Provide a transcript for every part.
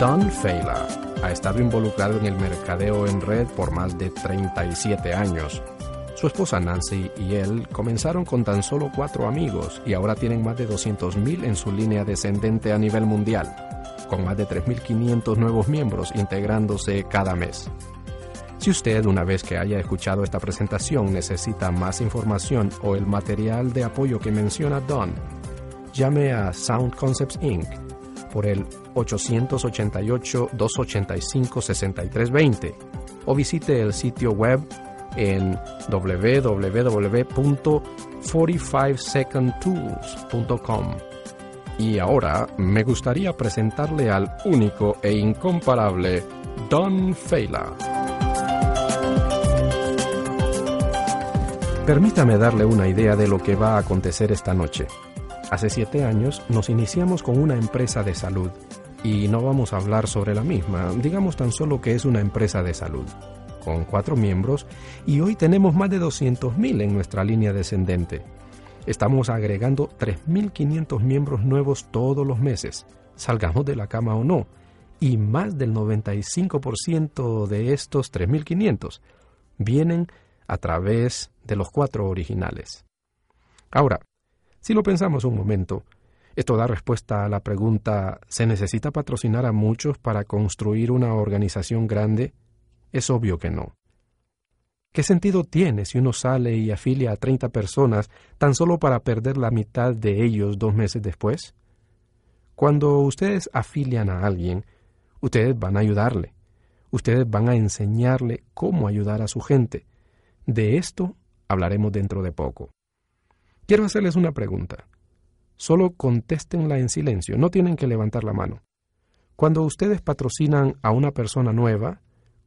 Don Fela ha estado involucrado en el mercadeo en red por más de 37 años. Su esposa Nancy y él comenzaron con tan solo cuatro amigos y ahora tienen más de 200.000 en su línea descendente a nivel mundial, con más de 3.500 nuevos miembros integrándose cada mes. Si usted, una vez que haya escuchado esta presentación, necesita más información o el material de apoyo que menciona Don, llame a Sound Concepts Inc. por el 888-285-6320 o visite el sitio web en www.45secondtools.com. Y ahora me gustaría presentarle al único e incomparable Don Fela. Permítame darle una idea de lo que va a acontecer esta noche. Hace siete años nos iniciamos con una empresa de salud y no vamos a hablar sobre la misma, digamos tan solo que es una empresa de salud, con cuatro miembros y hoy tenemos más de 200.000 en nuestra línea descendente. Estamos agregando 3.500 miembros nuevos todos los meses, salgamos de la cama o no, y más del 95% de estos 3.500 vienen a través de los cuatro originales. Ahora, si lo pensamos un momento, esto da respuesta a la pregunta ¿se necesita patrocinar a muchos para construir una organización grande? Es obvio que no. ¿Qué sentido tiene si uno sale y afilia a 30 personas tan solo para perder la mitad de ellos dos meses después? Cuando ustedes afilian a alguien, ustedes van a ayudarle. Ustedes van a enseñarle cómo ayudar a su gente. De esto hablaremos dentro de poco. Quiero hacerles una pregunta. Solo contéstenla en silencio, no tienen que levantar la mano. Cuando ustedes patrocinan a una persona nueva,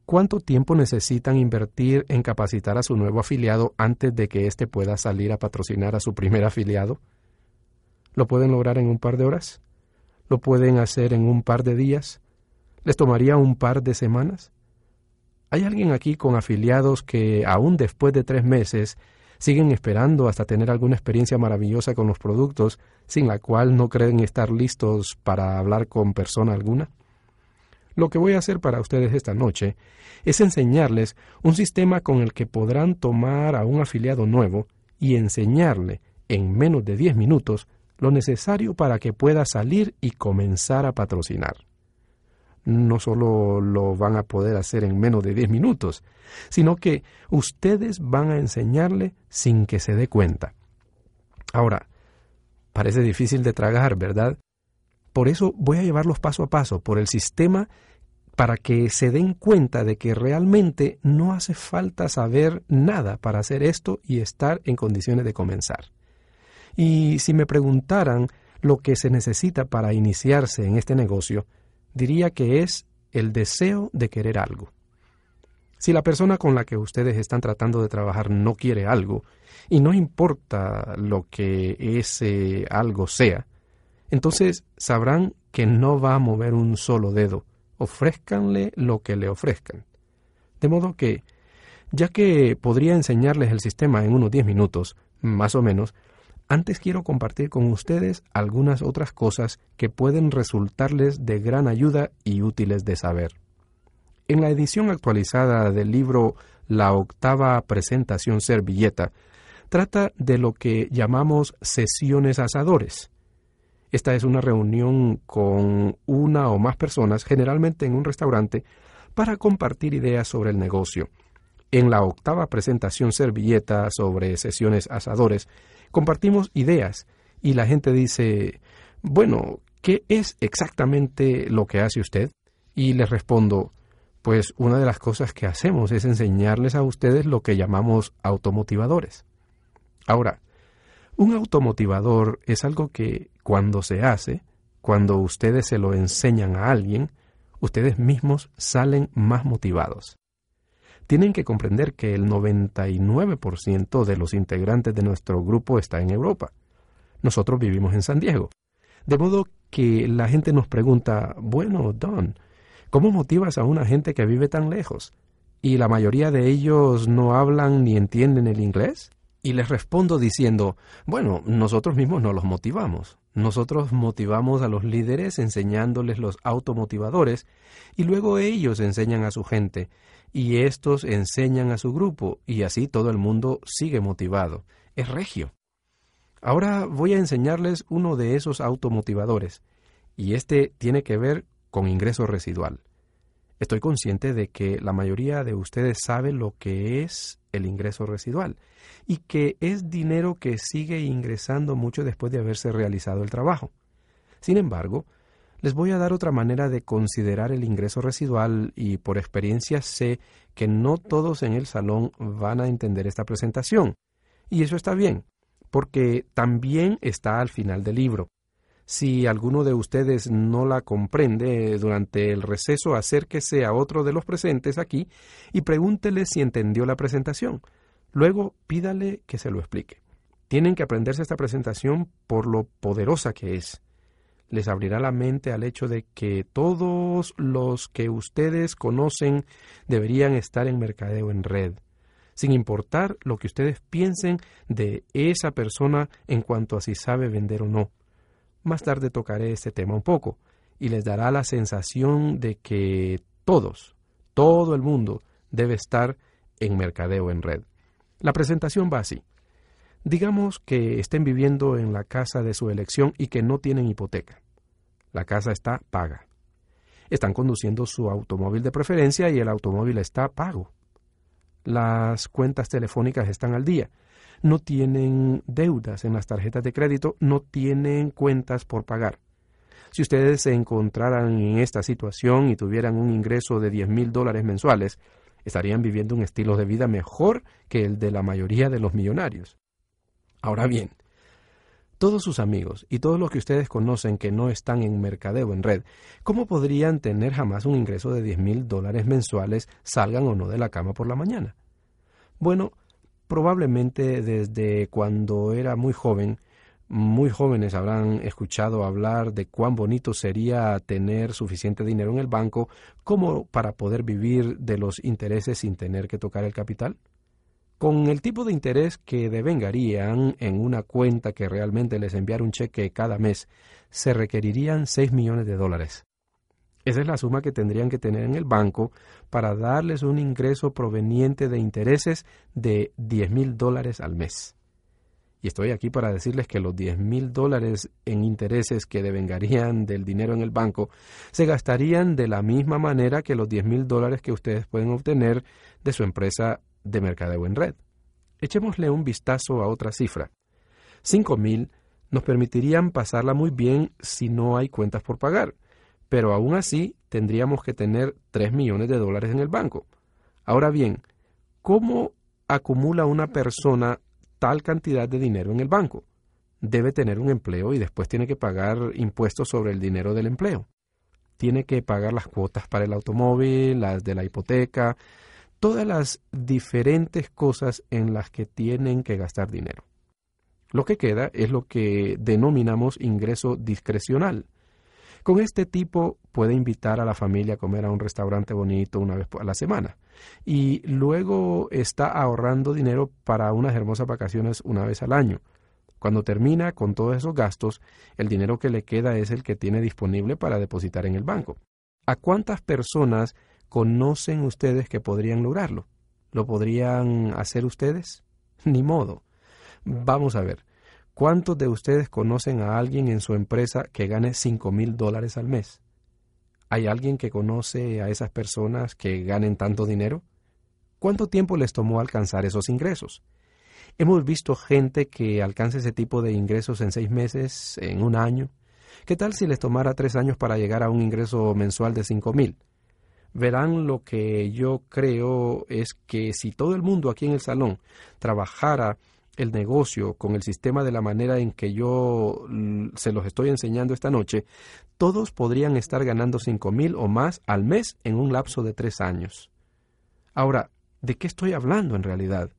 ¿cuánto tiempo necesitan invertir en capacitar a su nuevo afiliado antes de que éste pueda salir a patrocinar a su primer afiliado? ¿Lo pueden lograr en un par de horas? ¿Lo pueden hacer en un par de días? ¿Les tomaría un par de semanas? ¿Hay alguien aquí con afiliados que, aún después de tres meses, siguen esperando hasta tener alguna experiencia maravillosa con los productos, sin la cual no creen estar listos para hablar con persona alguna? Lo que voy a hacer para ustedes esta noche es enseñarles un sistema con el que podrán tomar a un afiliado nuevo y enseñarle en menos de 10 minutos lo necesario para que pueda salir y comenzar a patrocinar no solo lo van a poder hacer en menos de 10 minutos, sino que ustedes van a enseñarle sin que se dé cuenta. Ahora, parece difícil de tragar, ¿verdad? Por eso voy a llevarlos paso a paso por el sistema para que se den cuenta de que realmente no hace falta saber nada para hacer esto y estar en condiciones de comenzar. Y si me preguntaran lo que se necesita para iniciarse en este negocio, diría que es el deseo de querer algo. Si la persona con la que ustedes están tratando de trabajar no quiere algo, y no importa lo que ese algo sea, entonces sabrán que no va a mover un solo dedo, ofrézcanle lo que le ofrezcan. De modo que, ya que podría enseñarles el sistema en unos 10 minutos, más o menos, antes quiero compartir con ustedes algunas otras cosas que pueden resultarles de gran ayuda y útiles de saber. En la edición actualizada del libro La octava presentación servilleta, trata de lo que llamamos sesiones asadores. Esta es una reunión con una o más personas, generalmente en un restaurante, para compartir ideas sobre el negocio. En la octava presentación servilleta sobre sesiones asadores, compartimos ideas y la gente dice, bueno, ¿qué es exactamente lo que hace usted? Y les respondo, pues una de las cosas que hacemos es enseñarles a ustedes lo que llamamos automotivadores. Ahora, un automotivador es algo que cuando se hace, cuando ustedes se lo enseñan a alguien, ustedes mismos salen más motivados. Tienen que comprender que el 99% de los integrantes de nuestro grupo está en Europa. Nosotros vivimos en San Diego. De modo que la gente nos pregunta, bueno, Don, ¿cómo motivas a una gente que vive tan lejos? ¿Y la mayoría de ellos no hablan ni entienden el inglés? Y les respondo diciendo, bueno, nosotros mismos no los motivamos. Nosotros motivamos a los líderes enseñándoles los automotivadores y luego ellos enseñan a su gente y estos enseñan a su grupo y así todo el mundo sigue motivado. Es regio. Ahora voy a enseñarles uno de esos automotivadores y este tiene que ver con ingreso residual. Estoy consciente de que la mayoría de ustedes sabe lo que es el ingreso residual y que es dinero que sigue ingresando mucho después de haberse realizado el trabajo. Sin embargo, les voy a dar otra manera de considerar el ingreso residual y por experiencia sé que no todos en el salón van a entender esta presentación. Y eso está bien, porque también está al final del libro. Si alguno de ustedes no la comprende durante el receso, acérquese a otro de los presentes aquí y pregúntele si entendió la presentación. Luego pídale que se lo explique. Tienen que aprenderse esta presentación por lo poderosa que es. Les abrirá la mente al hecho de que todos los que ustedes conocen deberían estar en mercadeo en red, sin importar lo que ustedes piensen de esa persona en cuanto a si sabe vender o no. Más tarde tocaré este tema un poco y les dará la sensación de que todos, todo el mundo debe estar en mercadeo en red. La presentación va así. Digamos que estén viviendo en la casa de su elección y que no tienen hipoteca. La casa está paga. Están conduciendo su automóvil de preferencia y el automóvil está pago. Las cuentas telefónicas están al día no tienen deudas en las tarjetas de crédito, no tienen cuentas por pagar. Si ustedes se encontraran en esta situación y tuvieran un ingreso de 10 mil dólares mensuales, estarían viviendo un estilo de vida mejor que el de la mayoría de los millonarios. Ahora bien, todos sus amigos y todos los que ustedes conocen que no están en mercadeo en red, ¿cómo podrían tener jamás un ingreso de 10 mil dólares mensuales, salgan o no de la cama por la mañana? Bueno, probablemente desde cuando era muy joven, muy jóvenes habrán escuchado hablar de cuán bonito sería tener suficiente dinero en el banco como para poder vivir de los intereses sin tener que tocar el capital. Con el tipo de interés que devengarían en una cuenta que realmente les enviara un cheque cada mes, se requerirían 6 millones de dólares. Esa es la suma que tendrían que tener en el banco para darles un ingreso proveniente de intereses de 10 mil dólares al mes. Y estoy aquí para decirles que los 10 mil dólares en intereses que devengarían del dinero en el banco se gastarían de la misma manera que los 10 mil dólares que ustedes pueden obtener de su empresa de mercadeo en red. Echémosle un vistazo a otra cifra. 5 mil nos permitirían pasarla muy bien si no hay cuentas por pagar pero aún así tendríamos que tener 3 millones de dólares en el banco. Ahora bien, ¿cómo acumula una persona tal cantidad de dinero en el banco? Debe tener un empleo y después tiene que pagar impuestos sobre el dinero del empleo. Tiene que pagar las cuotas para el automóvil, las de la hipoteca, todas las diferentes cosas en las que tienen que gastar dinero. Lo que queda es lo que denominamos ingreso discrecional. Con este tipo puede invitar a la familia a comer a un restaurante bonito una vez a la semana y luego está ahorrando dinero para unas hermosas vacaciones una vez al año. Cuando termina con todos esos gastos, el dinero que le queda es el que tiene disponible para depositar en el banco. ¿A cuántas personas conocen ustedes que podrían lograrlo? ¿Lo podrían hacer ustedes? Ni modo. Vamos a ver. ¿Cuántos de ustedes conocen a alguien en su empresa que gane cinco mil dólares al mes? ¿Hay alguien que conoce a esas personas que ganen tanto dinero? ¿Cuánto tiempo les tomó alcanzar esos ingresos? Hemos visto gente que alcanza ese tipo de ingresos en seis meses, en un año. ¿Qué tal si les tomara tres años para llegar a un ingreso mensual de cinco mil? Verán lo que yo creo es que si todo el mundo aquí en el salón trabajara el negocio con el sistema de la manera en que yo mm, se los estoy enseñando esta noche, todos podrían estar ganando cinco mil o más al mes en un lapso de tres años. Ahora, ¿de qué estoy hablando en realidad?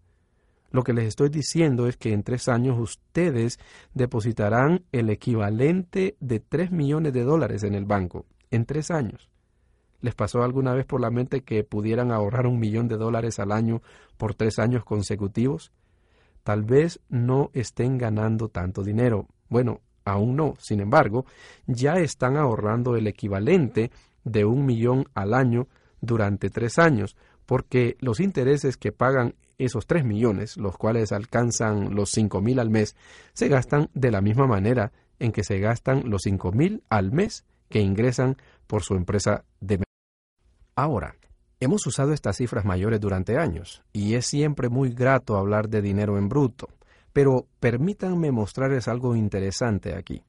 Lo que les estoy diciendo es que en tres años ustedes depositarán el equivalente de tres millones de dólares en el banco. En tres años. ¿Les pasó alguna vez por la mente que pudieran ahorrar un millón de dólares al año por tres años consecutivos? Tal vez no estén ganando tanto dinero. Bueno, aún no. Sin embargo, ya están ahorrando el equivalente de un millón al año durante tres años, porque los intereses que pagan esos tres millones, los cuales alcanzan los cinco mil al mes, se gastan de la misma manera en que se gastan los cinco mil al mes que ingresan por su empresa de Ahora, hemos usado estas cifras mayores durante años, y es siempre muy grato hablar de dinero en bruto, pero permítanme mostrarles algo interesante aquí.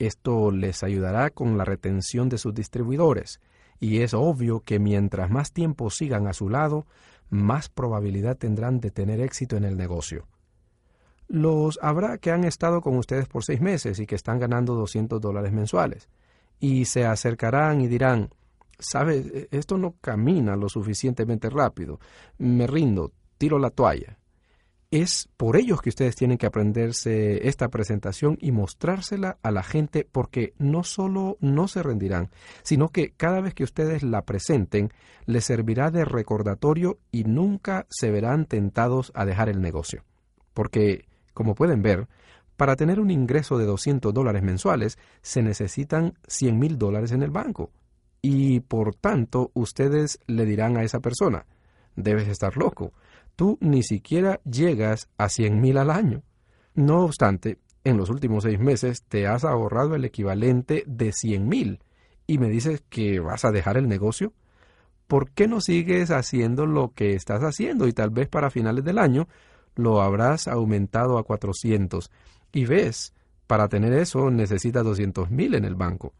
Esto les ayudará con la retención de sus distribuidores, y es obvio que mientras más tiempo sigan a su lado, más probabilidad tendrán de tener éxito en el negocio. Los habrá que han estado con ustedes por seis meses y que están ganando 200 dólares mensuales, y se acercarán y dirán, ¿sabes? E, esto no camina lo suficientemente rápido, me rindo, tiro la toalla. Es por ellos que ustedes tienen que aprenderse esta presentación y mostrársela a la gente porque no solo no se rendirán, sino que cada vez que ustedes la presenten les servirá de recordatorio y nunca se verán tentados a dejar el negocio. Porque, como pueden ver, para tener un ingreso de 200 dólares mensuales se necesitan 100 mil dólares en el banco. Y por tanto ustedes le dirán a esa persona, debes estar loco tú ni siquiera llegas a cien mil al año. No obstante, en los últimos seis meses te has ahorrado el equivalente de cien mil y me dices que vas a dejar el negocio. ¿Por qué no sigues haciendo lo que estás haciendo y tal vez para finales del año lo habrás aumentado a 400? Y ves, para tener eso necesitas 200 mil en el banco.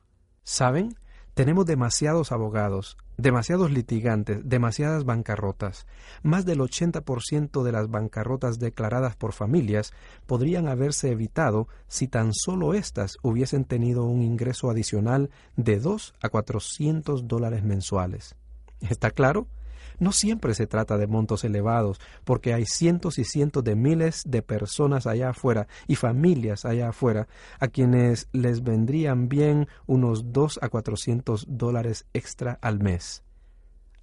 ¿Saben? Tenemos demasiados abogados, demasiados litigantes, demasiadas bancarrotas. Más del 80% de las bancarrotas declaradas por familias podrían haberse evitado si tan solo éstas hubiesen tenido un ingreso adicional de 2 a 400 dólares mensuales. ¿Está claro? No siempre se trata de montos elevados, porque hay cientos y cientos de miles de personas allá afuera y familias allá afuera a quienes les vendrían bien unos 2 a 400 dólares extra al mes.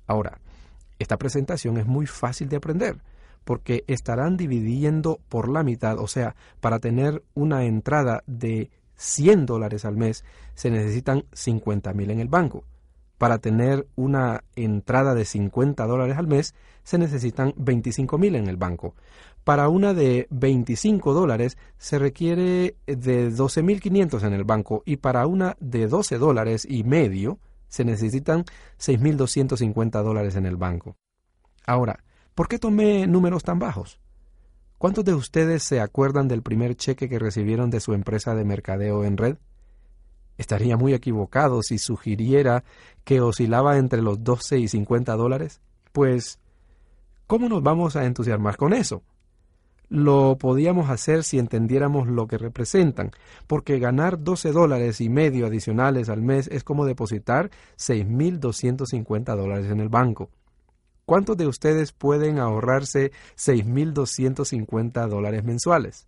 Ahora, esta presentación es muy fácil de aprender, porque estarán dividiendo por la mitad, o sea, para tener una entrada de 100 dólares al mes se necesitan 50 mil en el banco. Para tener una entrada de 50 dólares al mes se necesitan 25 mil en el banco. Para una de 25 dólares se requiere de 12.500 en el banco y para una de 12 dólares y medio se necesitan 6.250 dólares en el banco. Ahora, ¿por qué tomé números tan bajos? ¿Cuántos de ustedes se acuerdan del primer cheque que recibieron de su empresa de mercadeo en red? Estaría muy equivocado si sugiriera que oscilaba entre los 12 y 50 dólares. Pues, ¿cómo nos vamos a entusiasmar con eso? Lo podíamos hacer si entendiéramos lo que representan, porque ganar 12 dólares y medio adicionales al mes es como depositar 6.250 dólares en el banco. ¿Cuántos de ustedes pueden ahorrarse 6.250 dólares mensuales?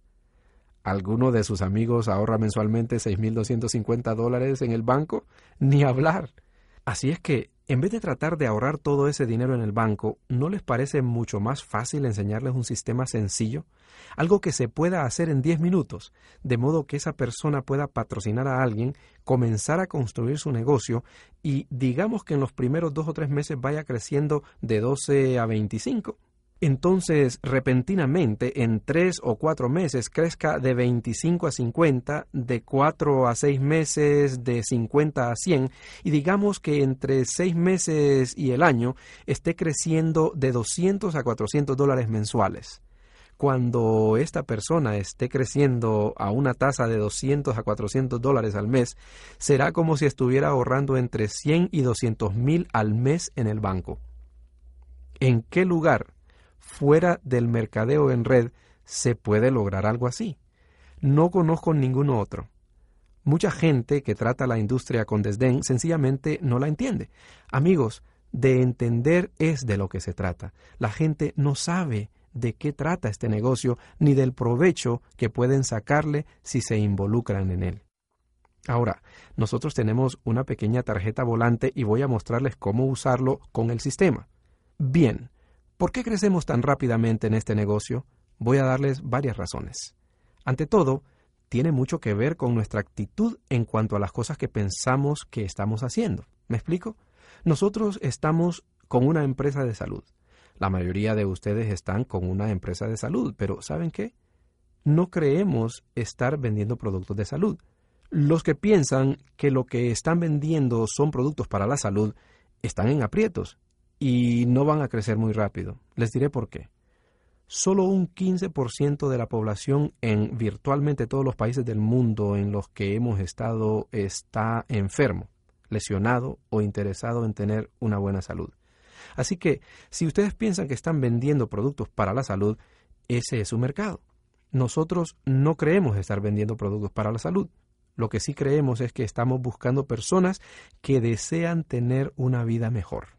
¿Alguno de sus amigos ahorra mensualmente 6.250 dólares en el banco? Ni hablar. Así es que, en vez de tratar de ahorrar todo ese dinero en el banco, ¿no les parece mucho más fácil enseñarles un sistema sencillo? Algo que se pueda hacer en 10 minutos, de modo que esa persona pueda patrocinar a alguien, comenzar a construir su negocio y digamos que en los primeros dos o tres meses vaya creciendo de 12 a 25 entonces repentinamente en tres o cuatro meses crezca de 25 a 50, de cuatro a seis meses de 50 a 100 y digamos que entre seis meses y el año esté creciendo de 200 a 400 dólares mensuales. Cuando esta persona esté creciendo a una tasa de 200 a 400 dólares al mes, será como si estuviera ahorrando entre 100 y 200 mil al mes en el banco. ¿En qué lugar fuera del mercadeo en red se puede lograr algo así. No conozco ninguno otro. Mucha gente que trata la industria con desdén sencillamente no la entiende. Amigos, de entender es de lo que se trata. La gente no sabe de qué trata este negocio ni del provecho que pueden sacarle si se involucran en él. Ahora, nosotros tenemos una pequeña tarjeta volante y voy a mostrarles cómo usarlo con el sistema. Bien, ¿por qué crecemos tan rápidamente en este negocio? Voy a darles varias razones. Ante todo, tiene mucho que ver con nuestra actitud en cuanto a las cosas que pensamos que estamos haciendo. ¿Me explico? Nosotros estamos con una empresa de salud. La mayoría de ustedes están con una empresa de salud, pero ¿saben qué? No creemos estar vendiendo productos de salud. Los que piensan que lo que están vendiendo son productos para la salud están en aprietos y no van a crecer muy rápido. Les diré por qué. Solo un 15% de la población en virtualmente todos los países del mundo en los que hemos estado está enfermo, lesionado o interesado en tener una buena salud. Así que, si ustedes piensan que están vendiendo productos para la salud, ese es su mercado. Nosotros no creemos estar vendiendo productos para la salud. Lo que sí creemos es que estamos buscando personas que desean tener una vida mejor.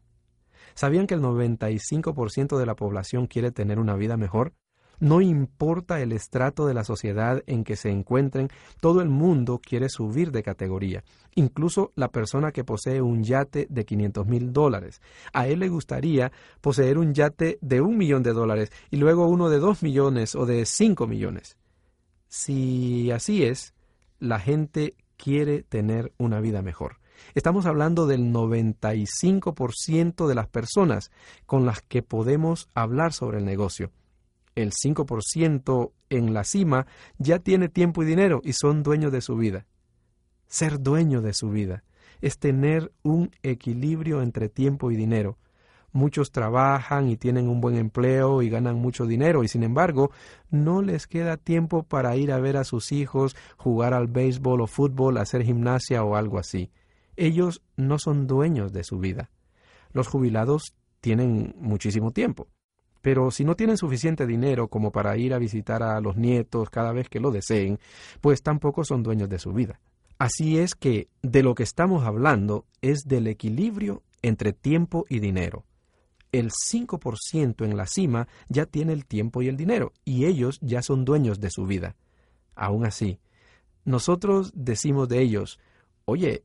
¿Sabían que el 95% de la población quiere tener una vida mejor? No importa el estrato de la sociedad en que se encuentren, todo el mundo quiere subir de categoría. Incluso la persona que posee un yate de 500 mil dólares. A él le gustaría poseer un yate de un millón de dólares y luego uno de dos millones o de cinco millones. Si así es, la gente quiere tener una vida mejor. Estamos hablando del 95% de las personas con las que podemos hablar sobre el negocio. El 5% en la cima ya tiene tiempo y dinero y son dueños de su vida. Ser dueño de su vida es tener un equilibrio entre tiempo y dinero. Muchos trabajan y tienen un buen empleo y ganan mucho dinero y sin embargo no les queda tiempo para ir a ver a sus hijos, jugar al béisbol o fútbol, hacer gimnasia o algo así. Ellos no son dueños de su vida. Los jubilados tienen muchísimo tiempo, pero si no tienen suficiente dinero como para ir a visitar a los nietos cada vez que lo deseen, pues tampoco son dueños de su vida. Así es que de lo que estamos hablando es del equilibrio entre tiempo y dinero el 5% en la cima ya tiene el tiempo y el dinero, y ellos ya son dueños de su vida. Aún así, nosotros decimos de ellos, oye,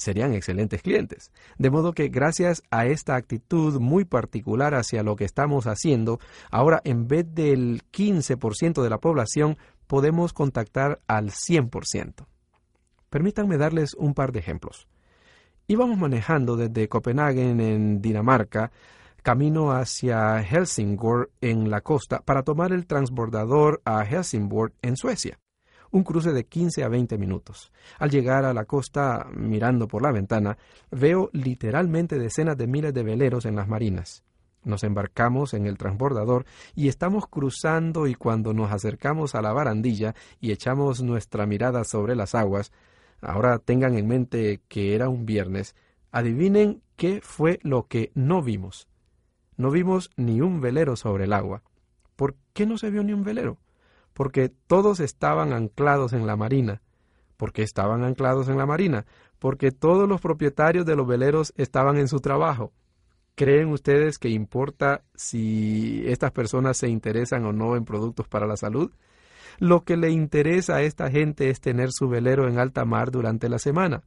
serían excelentes clientes. De modo que gracias a esta actitud muy particular hacia lo que estamos haciendo, ahora en vez del 15% de la población, podemos contactar al 100%. Permítanme darles un par de ejemplos. Íbamos manejando desde Copenhague en Dinamarca camino hacia Helsingborg en la costa para tomar el transbordador a Helsingborg en Suecia. Un cruce de 15 a 20 minutos. Al llegar a la costa, mirando por la ventana, veo literalmente decenas de miles de veleros en las marinas. Nos embarcamos en el transbordador y estamos cruzando y cuando nos acercamos a la barandilla y echamos nuestra mirada sobre las aguas, ahora tengan en mente que era un viernes, adivinen qué fue lo que no vimos. No vimos ni un velero sobre el agua. ¿Por qué no se vio ni un velero? Porque todos estaban anclados en la marina. ¿Por qué estaban anclados en la marina? Porque todos los propietarios de los veleros estaban en su trabajo. ¿Creen ustedes que importa si estas personas se interesan o no en productos para la salud? Lo que le interesa a esta gente es tener su velero en alta mar durante la semana.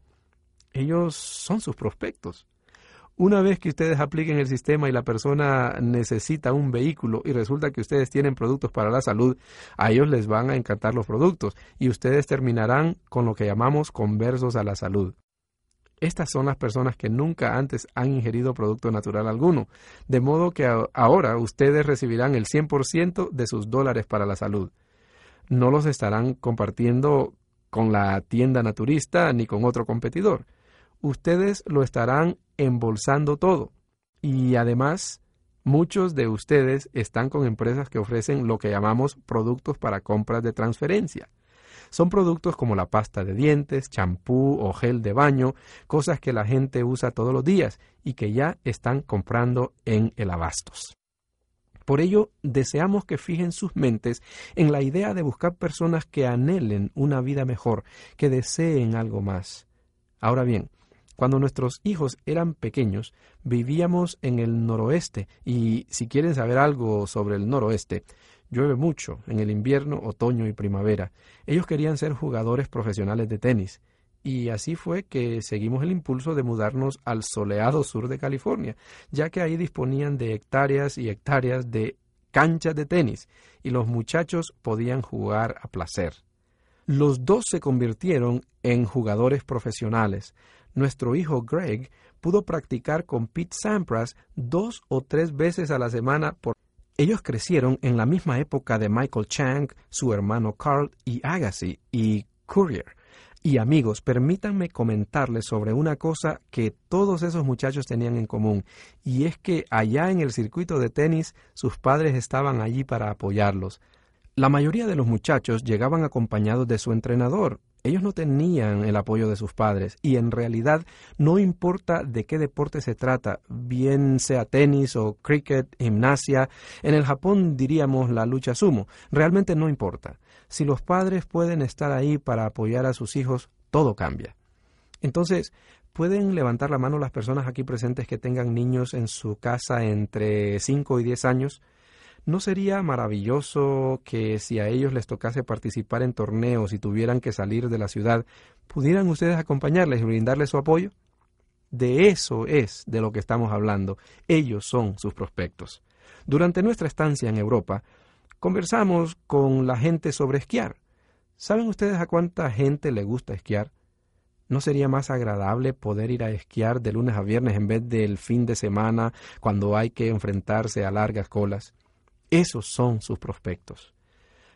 Ellos son sus prospectos. Una vez que ustedes apliquen el sistema y la persona necesita un vehículo y resulta que ustedes tienen productos para la salud, a ellos les van a encantar los productos y ustedes terminarán con lo que llamamos conversos a la salud. Estas son las personas que nunca antes han ingerido producto natural alguno, de modo que ahora ustedes recibirán el 100% de sus dólares para la salud. No los estarán compartiendo con la tienda naturista ni con otro competidor ustedes lo estarán embolsando todo. Y además, muchos de ustedes están con empresas que ofrecen lo que llamamos productos para compras de transferencia. Son productos como la pasta de dientes, champú o gel de baño, cosas que la gente usa todos los días y que ya están comprando en el abastos. Por ello, deseamos que fijen sus mentes en la idea de buscar personas que anhelen una vida mejor, que deseen algo más. Ahora bien, cuando nuestros hijos eran pequeños, vivíamos en el noroeste y si quieren saber algo sobre el noroeste, llueve mucho en el invierno, otoño y primavera. Ellos querían ser jugadores profesionales de tenis y así fue que seguimos el impulso de mudarnos al soleado sur de California, ya que ahí disponían de hectáreas y hectáreas de canchas de tenis y los muchachos podían jugar a placer. Los dos se convirtieron en jugadores profesionales. Nuestro hijo Greg pudo practicar con Pete Sampras dos o tres veces a la semana por ellos crecieron en la misma época de Michael Chang, su hermano Carl y Agassi y Courier. Y amigos, permítanme comentarles sobre una cosa que todos esos muchachos tenían en común, y es que allá en el circuito de tenis sus padres estaban allí para apoyarlos. La mayoría de los muchachos llegaban acompañados de su entrenador. Ellos no tenían el apoyo de sus padres y en realidad no importa de qué deporte se trata, bien sea tenis o cricket, gimnasia, en el Japón diríamos la lucha sumo, realmente no importa. Si los padres pueden estar ahí para apoyar a sus hijos, todo cambia. Entonces, ¿pueden levantar la mano las personas aquí presentes que tengan niños en su casa entre 5 y 10 años? ¿No sería maravilloso que si a ellos les tocase participar en torneos y tuvieran que salir de la ciudad, pudieran ustedes acompañarles y brindarles su apoyo? De eso es de lo que estamos hablando. Ellos son sus prospectos. Durante nuestra estancia en Europa, Conversamos con la gente sobre esquiar. ¿Saben ustedes a cuánta gente le gusta esquiar? ¿No sería más agradable poder ir a esquiar de lunes a viernes en vez del fin de semana cuando hay que enfrentarse a largas colas? Esos son sus prospectos.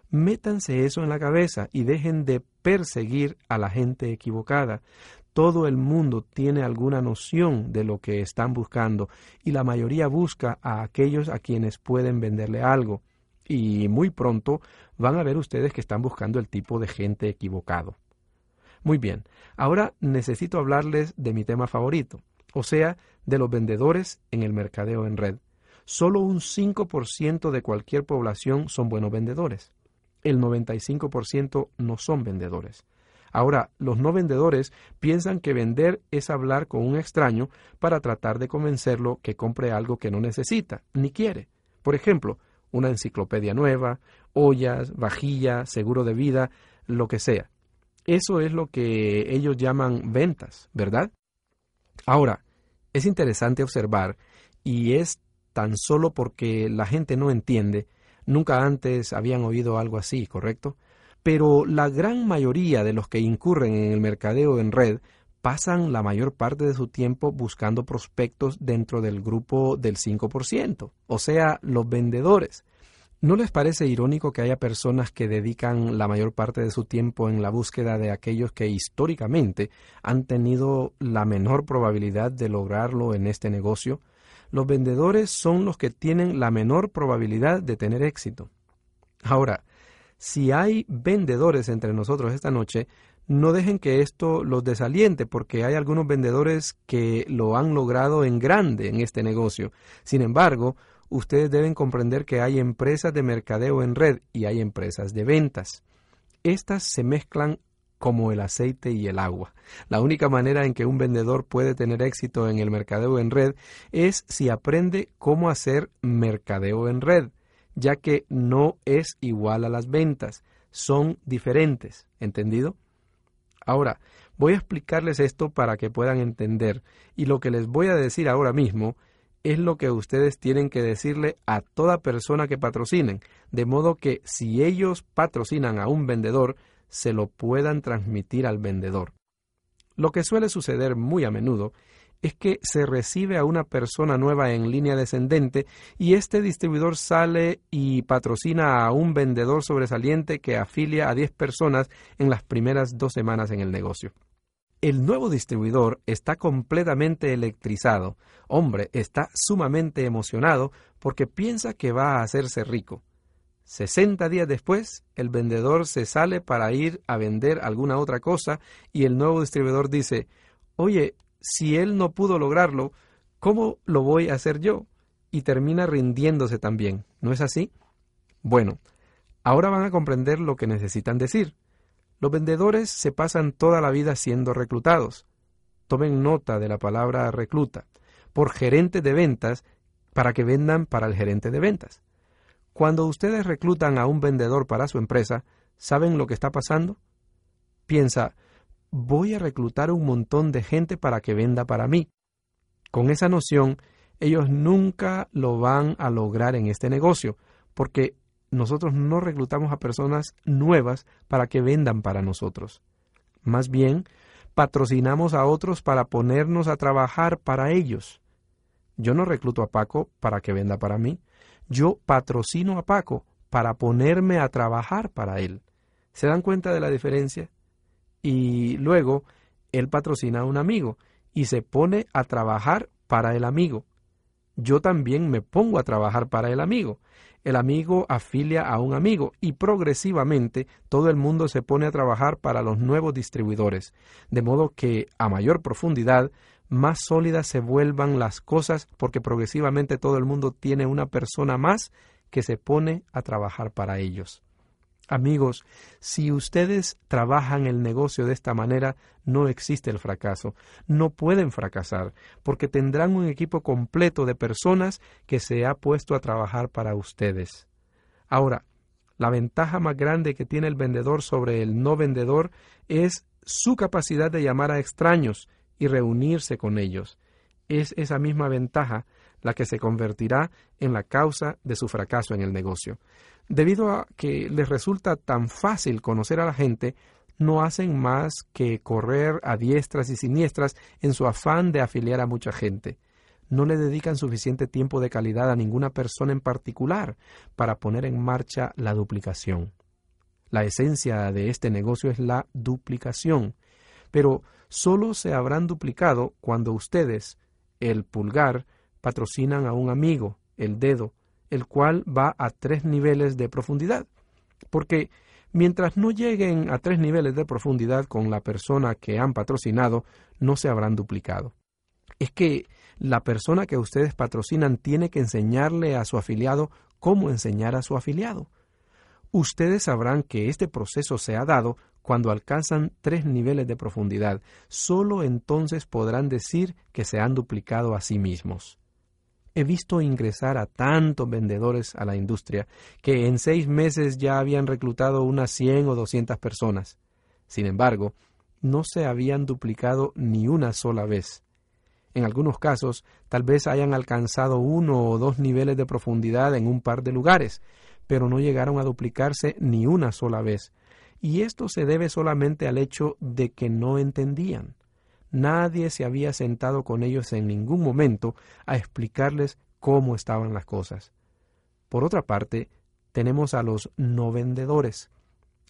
Métanse eso en la cabeza y dejen de perseguir a la gente equivocada. Todo el mundo tiene alguna noción de lo que están buscando y la mayoría busca a aquellos a quienes pueden venderle algo y muy pronto van a ver ustedes que están buscando el tipo de gente equivocado. Muy bien, ahora necesito hablarles de mi tema favorito, o sea, de los vendedores en el mercadeo en red. Solo un 5% de cualquier población son buenos vendedores. El 95% no son vendedores. Ahora, los no vendedores piensan que vender es hablar con un extraño para tratar de convencerlo que compre algo que no necesita ni quiere. Por ejemplo, una enciclopedia nueva, ollas, vajilla, seguro de vida, lo que sea. Eso es lo que ellos llaman ventas, ¿verdad? Ahora, es interesante observar, y es tan solo porque la gente no entiende, nunca antes habían oído algo así, ¿correcto? Pero la gran mayoría de los que incurren en el mercadeo en red pasan la mayor parte de su tiempo buscando prospectos dentro del grupo del 5%, o sea, los vendedores. ¿No les parece irónico que haya personas que dedican la mayor parte de su tiempo en la búsqueda de aquellos que históricamente han tenido la menor probabilidad de lograrlo en este negocio? Los vendedores son los que tienen la menor probabilidad de tener éxito. Ahora, si hay vendedores entre nosotros esta noche, no dejen que esto los desaliente, porque hay algunos vendedores que lo han logrado en grande en este negocio. Sin embargo, ustedes deben comprender que hay empresas de mercadeo en red y hay empresas de ventas. Estas se mezclan como el aceite y el agua. La única manera en que un vendedor puede tener éxito en el mercadeo en red es si aprende cómo hacer mercadeo en red, ya que no es igual a las ventas, son diferentes, ¿entendido? Ahora, voy a explicarles esto para que puedan entender, y lo que les voy a decir ahora mismo es lo que ustedes tienen que decirle a toda persona que patrocinen, de modo que si ellos patrocinan a un vendedor, se lo puedan transmitir al vendedor. Lo que suele suceder muy a menudo es que se recibe a una persona nueva en línea descendente y este distribuidor sale y patrocina a un vendedor sobresaliente que afilia a 10 personas en las primeras dos semanas en el negocio. El nuevo distribuidor está completamente electrizado. Hombre, está sumamente emocionado porque piensa que va a hacerse rico. 60 días después, el vendedor se sale para ir a vender alguna otra cosa y el nuevo distribuidor dice, oye, si él no pudo lograrlo, ¿cómo lo voy a hacer yo? Y termina rindiéndose también. ¿No es así? Bueno, ahora van a comprender lo que necesitan decir. Los vendedores se pasan toda la vida siendo reclutados. Tomen nota de la palabra recluta por gerente de ventas para que vendan para el gerente de ventas. Cuando ustedes reclutan a un vendedor para su empresa, ¿saben lo que está pasando? Piensa, voy a reclutar un montón de gente para que venda para mí. Con esa noción, ellos nunca lo van a lograr en este negocio, porque nosotros no reclutamos a personas nuevas para que vendan para nosotros. Más bien, patrocinamos a otros para ponernos a trabajar para ellos. Yo no recluto a Paco para que venda para mí. Yo patrocino a Paco para ponerme a trabajar para él. ¿Se dan cuenta de la diferencia? Y luego, él patrocina a un amigo y se pone a trabajar para el amigo. Yo también me pongo a trabajar para el amigo. El amigo afilia a un amigo y progresivamente todo el mundo se pone a trabajar para los nuevos distribuidores, de modo que a mayor profundidad más sólidas se vuelvan las cosas porque progresivamente todo el mundo tiene una persona más que se pone a trabajar para ellos. Amigos, si ustedes trabajan el negocio de esta manera, no existe el fracaso. No pueden fracasar, porque tendrán un equipo completo de personas que se ha puesto a trabajar para ustedes. Ahora, la ventaja más grande que tiene el vendedor sobre el no vendedor es su capacidad de llamar a extraños y reunirse con ellos. Es esa misma ventaja la que se convertirá en la causa de su fracaso en el negocio. Debido a que les resulta tan fácil conocer a la gente, no hacen más que correr a diestras y siniestras en su afán de afiliar a mucha gente. No le dedican suficiente tiempo de calidad a ninguna persona en particular para poner en marcha la duplicación. La esencia de este negocio es la duplicación, pero solo se habrán duplicado cuando ustedes, el pulgar, patrocinan a un amigo, el dedo, el cual va a tres niveles de profundidad. Porque mientras no lleguen a tres niveles de profundidad con la persona que han patrocinado, no se habrán duplicado. Es que la persona que ustedes patrocinan tiene que enseñarle a su afiliado cómo enseñar a su afiliado. Ustedes sabrán que este proceso se ha dado cuando alcanzan tres niveles de profundidad. Solo entonces podrán decir que se han duplicado a sí mismos. He visto ingresar a tantos vendedores a la industria que en seis meses ya habían reclutado unas cien o doscientas personas. Sin embargo, no se habían duplicado ni una sola vez. En algunos casos, tal vez hayan alcanzado uno o dos niveles de profundidad en un par de lugares, pero no llegaron a duplicarse ni una sola vez. Y esto se debe solamente al hecho de que no entendían. Nadie se había sentado con ellos en ningún momento a explicarles cómo estaban las cosas. Por otra parte, tenemos a los no vendedores.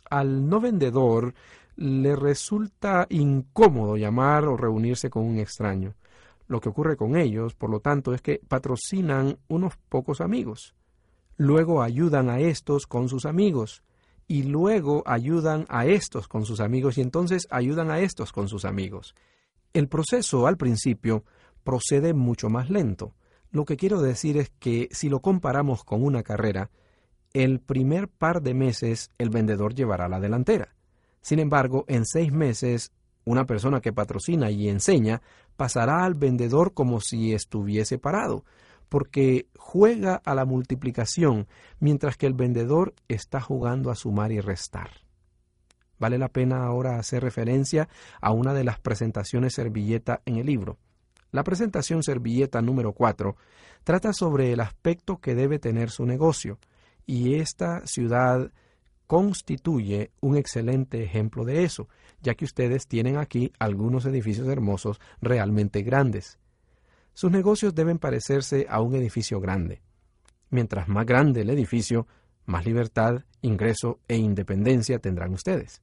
Al no vendedor le resulta incómodo llamar o reunirse con un extraño. Lo que ocurre con ellos, por lo tanto, es que patrocinan unos pocos amigos. Luego ayudan a estos con sus amigos. Y luego ayudan a estos con sus amigos y entonces ayudan a estos con sus amigos. El proceso al principio procede mucho más lento. Lo que quiero decir es que si lo comparamos con una carrera, el primer par de meses el vendedor llevará la delantera. Sin embargo, en seis meses, una persona que patrocina y enseña pasará al vendedor como si estuviese parado, porque juega a la multiplicación, mientras que el vendedor está jugando a sumar y restar. Vale la pena ahora hacer referencia a una de las presentaciones servilleta en el libro. La presentación servilleta número 4 trata sobre el aspecto que debe tener su negocio, y esta ciudad constituye un excelente ejemplo de eso, ya que ustedes tienen aquí algunos edificios hermosos realmente grandes. Sus negocios deben parecerse a un edificio grande. Mientras más grande el edificio, más libertad, ingreso e independencia tendrán ustedes.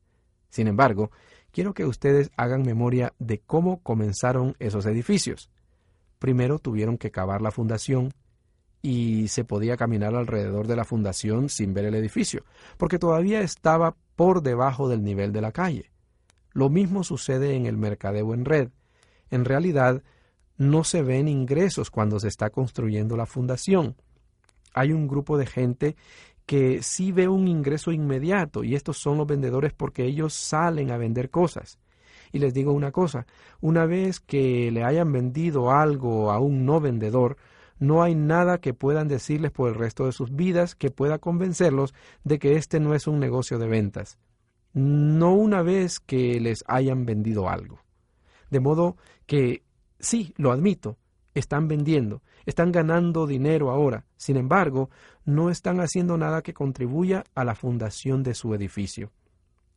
Sin embargo, quiero que ustedes hagan memoria de cómo comenzaron esos edificios. Primero tuvieron que cavar la fundación y se podía caminar alrededor de la fundación sin ver el edificio, porque todavía estaba por debajo del nivel de la calle. Lo mismo sucede en el mercadeo en red. En realidad, no se ven ingresos cuando se está construyendo la fundación. Hay un grupo de gente que sí ve un ingreso inmediato y estos son los vendedores porque ellos salen a vender cosas. Y les digo una cosa, una vez que le hayan vendido algo a un no vendedor, no hay nada que puedan decirles por el resto de sus vidas que pueda convencerlos de que este no es un negocio de ventas. No una vez que les hayan vendido algo. De modo que, sí, lo admito, están vendiendo, están ganando dinero ahora. Sin embargo, no están haciendo nada que contribuya a la fundación de su edificio.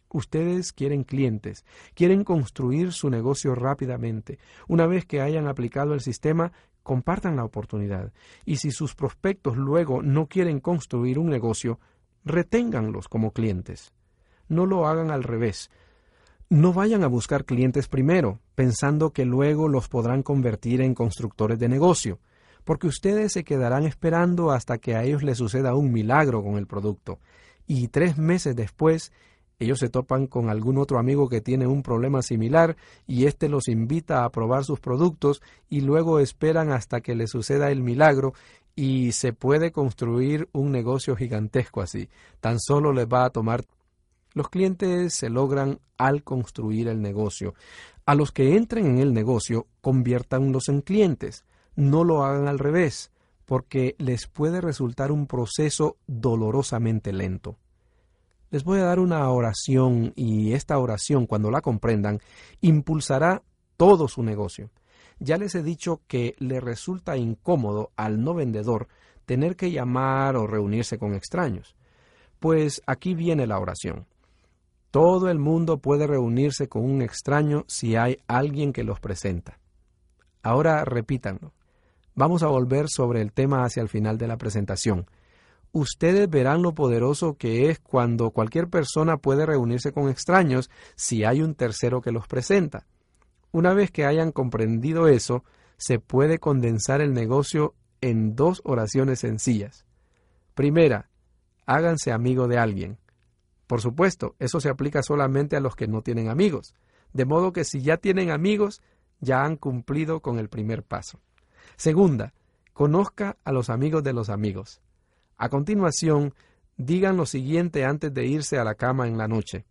Ustedes quieren clientes, quieren construir su negocio rápidamente. Una vez que hayan aplicado el sistema, compartan la oportunidad. Y si sus prospectos luego no quieren construir un negocio, reténganlos como clientes. No lo hagan al revés. No vayan a buscar clientes primero, pensando que luego los podrán convertir en constructores de negocio, porque ustedes se quedarán esperando hasta que a ellos les suceda un milagro con el producto, y tres meses después ellos se topan con algún otro amigo que tiene un problema similar y éste los invita a probar sus productos y luego esperan hasta que les suceda el milagro y se puede construir un negocio gigantesco así. Tan solo les va a tomar los clientes se logran al construir el negocio. A los que entren en el negocio, conviértanlos en clientes. No lo hagan al revés, porque les puede resultar un proceso dolorosamente lento. Les voy a dar una oración y esta oración, cuando la comprendan, impulsará todo su negocio. Ya les he dicho que le resulta incómodo al no vendedor tener que llamar o reunirse con extraños. Pues aquí viene la oración. Todo el mundo puede reunirse con un extraño si hay alguien que los presenta. Ahora repítanlo. Vamos a volver sobre el tema hacia el final de la presentación. Ustedes verán lo poderoso que es cuando cualquier persona puede reunirse con extraños si hay un tercero que los presenta. Una vez que hayan comprendido eso, se puede condensar el negocio en dos oraciones sencillas. Primera, háganse amigo de alguien. Por supuesto, eso se aplica solamente a los que no tienen amigos, de modo que si ya tienen amigos, ya han cumplido con el primer paso. Segunda, conozca a los amigos de los amigos. A continuación, digan lo siguiente antes de irse a la cama en la noche.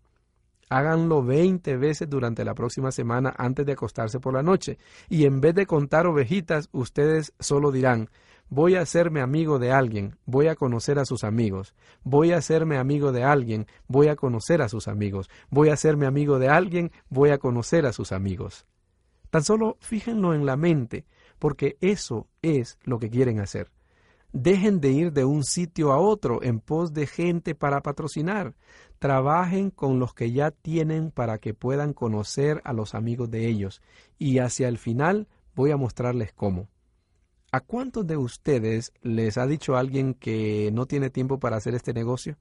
Háganlo veinte veces durante la próxima semana antes de acostarse por la noche, y en vez de contar ovejitas, ustedes solo dirán, Voy a hacerme amigo de alguien, voy a conocer a sus amigos. Voy a hacerme amigo de alguien, voy a conocer a sus amigos. Voy a hacerme amigo de alguien, voy a conocer a sus amigos. Tan solo fíjenlo en la mente, porque eso es lo que quieren hacer. Dejen de ir de un sitio a otro en pos de gente para patrocinar. Trabajen con los que ya tienen para que puedan conocer a los amigos de ellos. Y hacia el final voy a mostrarles cómo. ¿A cuántos de ustedes les ha dicho alguien que no tiene tiempo para hacer este negocio?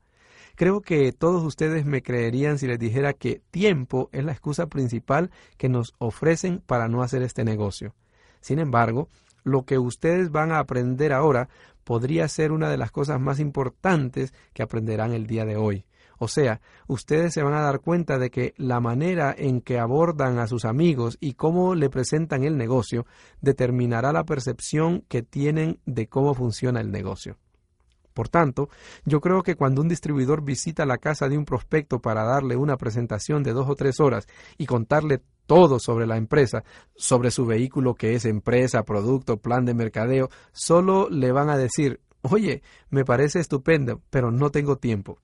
Creo que todos ustedes me creerían si les dijera que tiempo es la excusa principal que nos ofrecen para no hacer este negocio. Sin embargo, lo que ustedes van a aprender ahora podría ser una de las cosas más importantes que aprenderán el día de hoy. O sea, ustedes se van a dar cuenta de que la manera en que abordan a sus amigos y cómo le presentan el negocio determinará la percepción que tienen de cómo funciona el negocio. Por tanto, yo creo que cuando un distribuidor visita la casa de un prospecto para darle una presentación de dos o tres horas y contarle todo sobre la empresa, sobre su vehículo que es empresa, producto, plan de mercadeo, solo le van a decir, oye, me parece estupendo, pero no tengo tiempo.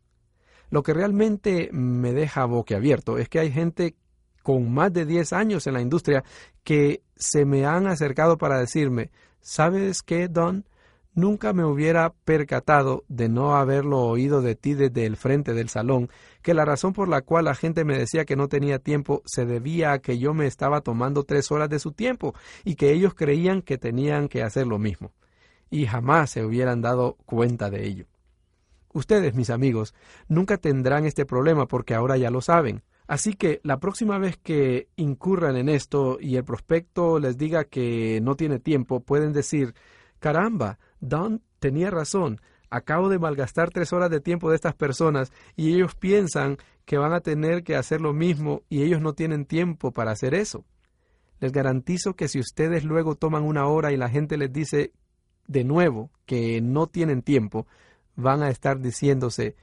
Lo que realmente me deja boquiabierto es que hay gente con más de 10 años en la industria que se me han acercado para decirme, ¿sabes qué, Don? Nunca me hubiera percatado de no haberlo oído de ti desde el frente del salón, que la razón por la cual la gente me decía que no tenía tiempo se debía a que yo me estaba tomando tres horas de su tiempo y que ellos creían que tenían que hacer lo mismo. Y jamás se hubieran dado cuenta de ello. Ustedes, mis amigos, nunca tendrán este problema porque ahora ya lo saben. Así que la próxima vez que incurran en esto y el prospecto les diga que no tiene tiempo, pueden decir, caramba, Don tenía razón, acabo de malgastar tres horas de tiempo de estas personas y ellos piensan que van a tener que hacer lo mismo y ellos no tienen tiempo para hacer eso. Les garantizo que si ustedes luego toman una hora y la gente les dice de nuevo que no tienen tiempo, van a estar diciéndose,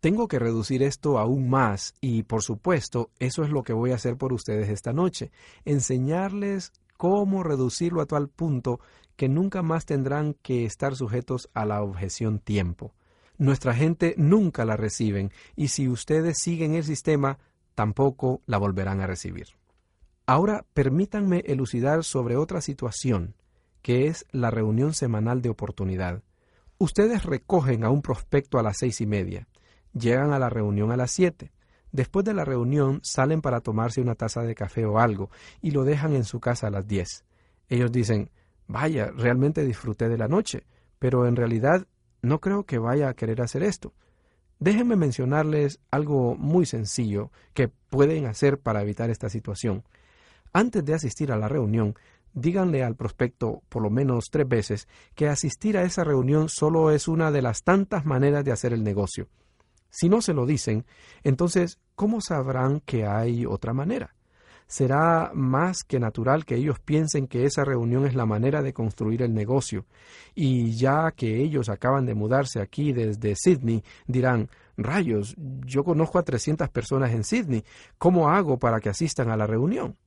tengo que reducir esto aún más y por supuesto eso es lo que voy a hacer por ustedes esta noche, enseñarles cómo reducirlo a tal punto que nunca más tendrán que estar sujetos a la objeción tiempo. Nuestra gente nunca la reciben y si ustedes siguen el sistema, tampoco la volverán a recibir. Ahora permítanme elucidar sobre otra situación, que es la reunión semanal de oportunidad. Ustedes recogen a un prospecto a las seis y media, llegan a la reunión a las siete. Después de la reunión salen para tomarse una taza de café o algo y lo dejan en su casa a las diez. Ellos dicen, vaya, realmente disfruté de la noche, pero en realidad no creo que vaya a querer hacer esto. Déjenme mencionarles algo muy sencillo que pueden hacer para evitar esta situación. Antes de asistir a la reunión, díganle al prospecto por lo menos tres veces que asistir a esa reunión solo es una de las tantas maneras de hacer el negocio. Si no se lo dicen, entonces, ¿cómo sabrán que hay otra manera? será más que natural que ellos piensen que esa reunión es la manera de construir el negocio. Y ya que ellos acaban de mudarse aquí desde Sydney, dirán, rayos, yo conozco a 300 personas en Sydney, ¿cómo hago para que asistan a la reunión?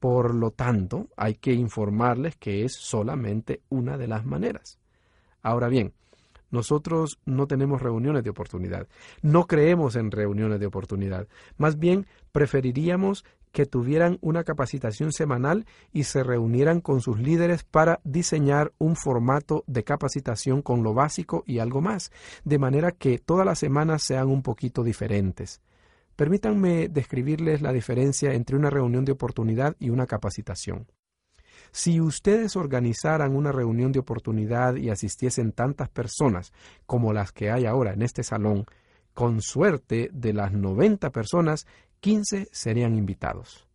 Por lo tanto, hay que informarles que es solamente una de las maneras. Ahora bien, nosotros no tenemos reuniones de oportunidad, no creemos en reuniones de oportunidad, más bien preferiríamos que tuvieran una capacitación semanal y se reunieran con sus líderes para diseñar un formato de capacitación con lo básico y algo más, de manera que todas las semanas sean un poquito diferentes. Permítanme describirles la diferencia entre una reunión de oportunidad y una capacitación. Si ustedes organizaran una reunión de oportunidad y asistiesen tantas personas como las que hay ahora en este salón, con suerte de las 90 personas, 15 serían invitados.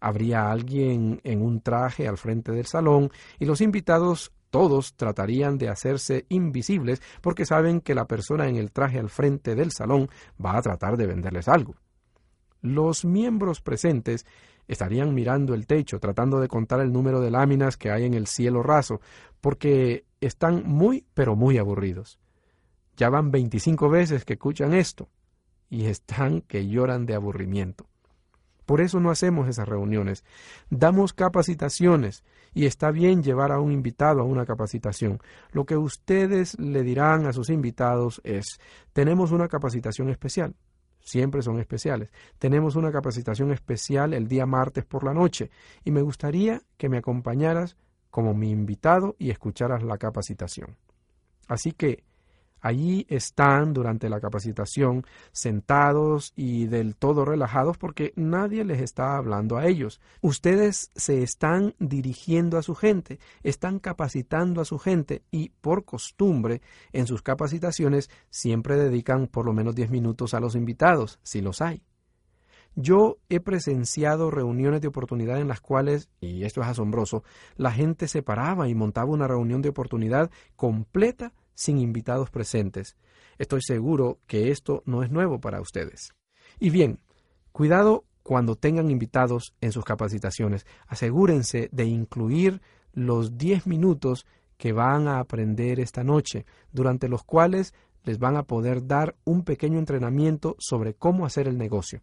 Habría alguien en un traje al frente del salón y los invitados todos tratarían de hacerse invisibles porque saben que la persona en el traje al frente del salón va a tratar de venderles algo. Los miembros presentes estarían mirando el techo, tratando de contar el número de láminas que hay en el cielo raso, porque están muy, pero muy aburridos. Ya van 25 veces que escuchan esto y están que lloran de aburrimiento. Por eso no hacemos esas reuniones. Damos capacitaciones y está bien llevar a un invitado a una capacitación. Lo que ustedes le dirán a sus invitados es, tenemos una capacitación especial. Siempre son especiales. Tenemos una capacitación especial el día martes por la noche y me gustaría que me acompañaras como mi invitado y escucharas la capacitación. Así que Allí están durante la capacitación sentados y del todo relajados porque nadie les está hablando a ellos. Ustedes se están dirigiendo a su gente, están capacitando a su gente y por costumbre en sus capacitaciones siempre dedican por lo menos 10 minutos a los invitados, si los hay. Yo he presenciado reuniones de oportunidad en las cuales, y esto es asombroso, la gente se paraba y montaba una reunión de oportunidad completa sin invitados presentes. Estoy seguro que esto no es nuevo para ustedes. Y bien, cuidado cuando tengan invitados en sus capacitaciones. Asegúrense de incluir los 10 minutos que van a aprender esta noche, durante los cuales les van a poder dar un pequeño entrenamiento sobre cómo hacer el negocio.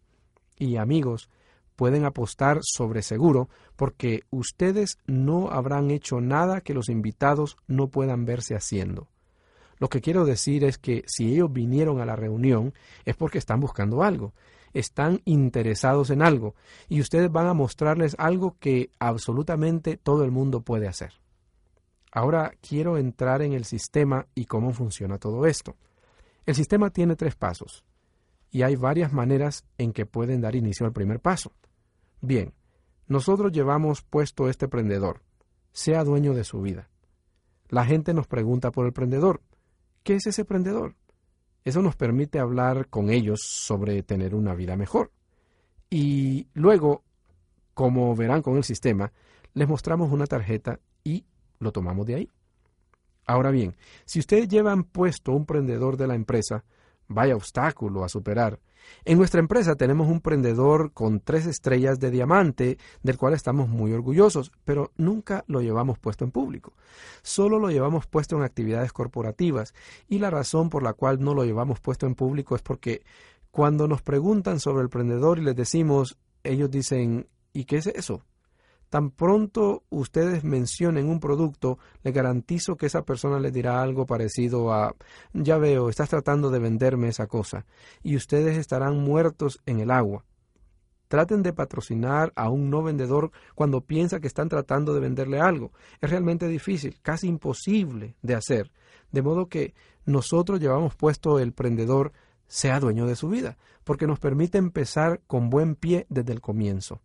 Y amigos, pueden apostar sobre seguro porque ustedes no habrán hecho nada que los invitados no puedan verse haciendo. Lo que quiero decir es que si ellos vinieron a la reunión es porque están buscando algo, están interesados en algo y ustedes van a mostrarles algo que absolutamente todo el mundo puede hacer. Ahora quiero entrar en el sistema y cómo funciona todo esto. El sistema tiene tres pasos y hay varias maneras en que pueden dar inicio al primer paso. Bien, nosotros llevamos puesto este prendedor, sea dueño de su vida. La gente nos pregunta por el prendedor, ¿Qué es ese emprendedor? Eso nos permite hablar con ellos sobre tener una vida mejor. Y luego, como verán con el sistema, les mostramos una tarjeta y lo tomamos de ahí. Ahora bien, si ustedes llevan puesto un prendedor de la empresa, Vaya obstáculo a superar. En nuestra empresa tenemos un prendedor con tres estrellas de diamante, del cual estamos muy orgullosos, pero nunca lo llevamos puesto en público. Solo lo llevamos puesto en actividades corporativas, y la razón por la cual no lo llevamos puesto en público es porque cuando nos preguntan sobre el prendedor y les decimos, ellos dicen, ¿y qué es eso? Tan pronto ustedes mencionen un producto, le garantizo que esa persona les dirá algo parecido a ya veo, estás tratando de venderme esa cosa, y ustedes estarán muertos en el agua. Traten de patrocinar a un no vendedor cuando piensa que están tratando de venderle algo. Es realmente difícil, casi imposible de hacer. De modo que nosotros llevamos puesto el prendedor sea dueño de su vida, porque nos permite empezar con buen pie desde el comienzo.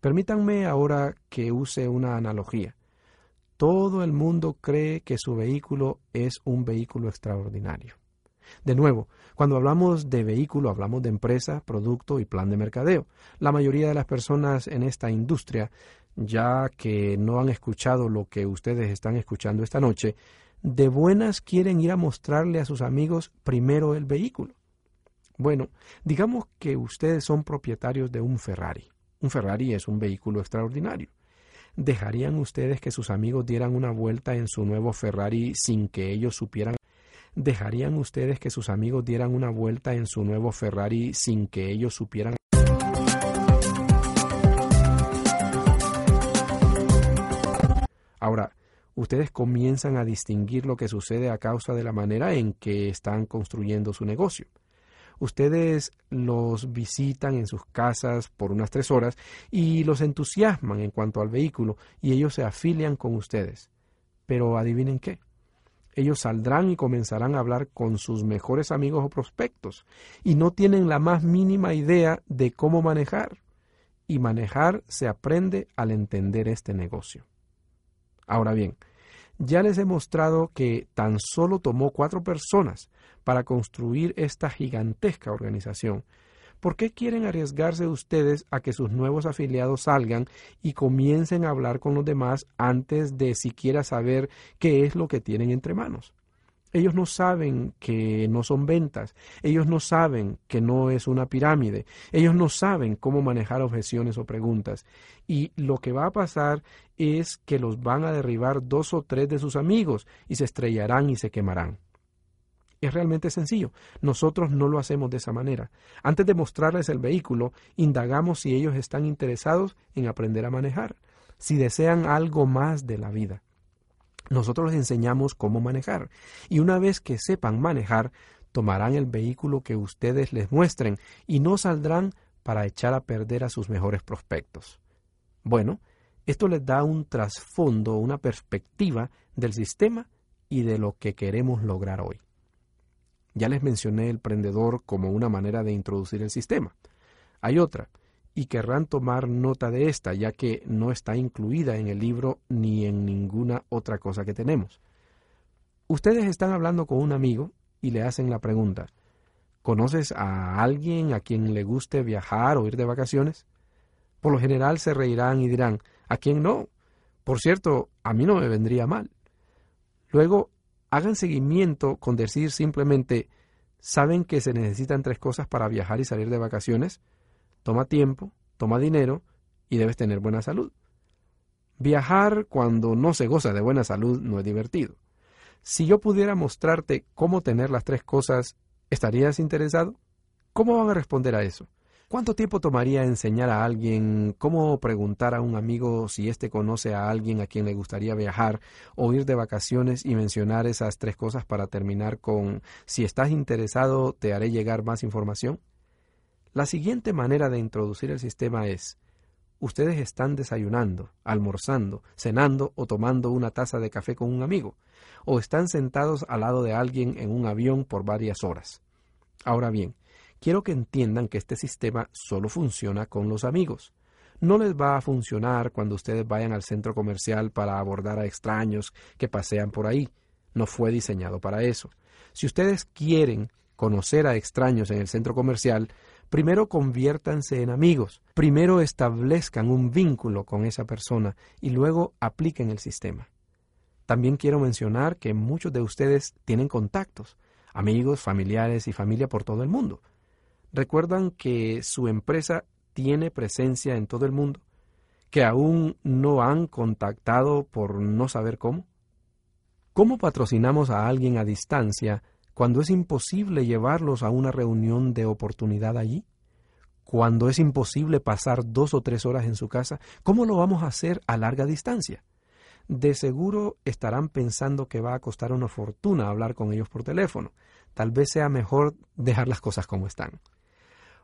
Permítanme ahora que use una analogía. Todo el mundo cree que su vehículo es un vehículo extraordinario. De nuevo, cuando hablamos de vehículo hablamos de empresa, producto y plan de mercadeo. La mayoría de las personas en esta industria, ya que no han escuchado lo que ustedes están escuchando esta noche, de buenas quieren ir a mostrarle a sus amigos primero el vehículo. Bueno, digamos que ustedes son propietarios de un Ferrari. Un Ferrari es un vehículo extraordinario. ¿Dejarían ustedes que sus amigos dieran una vuelta en su nuevo Ferrari sin que ellos supieran? ¿Dejarían ustedes que sus amigos dieran una vuelta en su nuevo Ferrari sin que ellos supieran? Ahora, ustedes comienzan a distinguir lo que sucede a causa de la manera en que están construyendo su negocio. Ustedes los visitan en sus casas por unas tres horas y los entusiasman en cuanto al vehículo y ellos se afilian con ustedes. Pero adivinen qué. Ellos saldrán y comenzarán a hablar con sus mejores amigos o prospectos y no tienen la más mínima idea de cómo manejar. Y manejar se aprende al entender este negocio. Ahora bien, ya les he mostrado que tan solo tomó cuatro personas para construir esta gigantesca organización. ¿Por qué quieren arriesgarse ustedes a que sus nuevos afiliados salgan y comiencen a hablar con los demás antes de siquiera saber qué es lo que tienen entre manos? Ellos no saben que no son ventas, ellos no saben que no es una pirámide, ellos no saben cómo manejar objeciones o preguntas. Y lo que va a pasar es que los van a derribar dos o tres de sus amigos y se estrellarán y se quemarán. Es realmente sencillo. Nosotros no lo hacemos de esa manera. Antes de mostrarles el vehículo, indagamos si ellos están interesados en aprender a manejar, si desean algo más de la vida nosotros les enseñamos cómo manejar. Y una vez que sepan manejar, tomarán el vehículo que ustedes les muestren y no saldrán para echar a perder a sus mejores prospectos. Bueno, esto les da un trasfondo, una perspectiva del sistema y de lo que queremos lograr hoy. Ya les mencioné el prendedor como una manera de introducir el sistema. Hay otra, y querrán tomar nota de esta, ya que no está incluida en el libro ni en ninguna otra cosa que tenemos. Ustedes están hablando con un amigo y le hacen la pregunta, ¿conoces a alguien a quien le guste viajar o ir de vacaciones? Por lo general se reirán y dirán, ¿a quién no? Por cierto, a mí no me vendría mal. Luego, hagan seguimiento con decir simplemente, ¿saben que se necesitan tres cosas para viajar y salir de vacaciones? Toma tiempo, toma dinero y debes tener buena salud. Viajar cuando no se goza de buena salud no es divertido. Si yo pudiera mostrarte cómo tener las tres cosas, ¿estarías interesado? ¿Cómo van a responder a eso? ¿Cuánto tiempo tomaría enseñar a alguien cómo preguntar a un amigo si éste conoce a alguien a quien le gustaría viajar o ir de vacaciones y mencionar esas tres cosas para terminar con si estás interesado te haré llegar más información? La siguiente manera de introducir el sistema es, ustedes están desayunando, almorzando, cenando o tomando una taza de café con un amigo, o están sentados al lado de alguien en un avión por varias horas. Ahora bien, quiero que entiendan que este sistema solo funciona con los amigos. No les va a funcionar cuando ustedes vayan al centro comercial para abordar a extraños que pasean por ahí. No fue diseñado para eso. Si ustedes quieren conocer a extraños en el centro comercial, primero conviértanse en amigos, primero establezcan un vínculo con esa persona y luego apliquen el sistema. También quiero mencionar que muchos de ustedes tienen contactos. amigos, familiares y familia por todo el mundo. ¿Recuerdan que su empresa tiene presencia en todo el mundo? ¿Que aún no han contactado por no saber cómo? ¿Cómo patrocinamos a alguien a distancia cuando es imposible llevarlos a una reunión de oportunidad allí? Cuando es imposible pasar dos o tres horas en su casa, ¿cómo lo vamos a hacer a larga distancia? De seguro estarán pensando que va a costar una fortuna hablar con ellos por teléfono. Tal vez sea mejor dejar las cosas como están.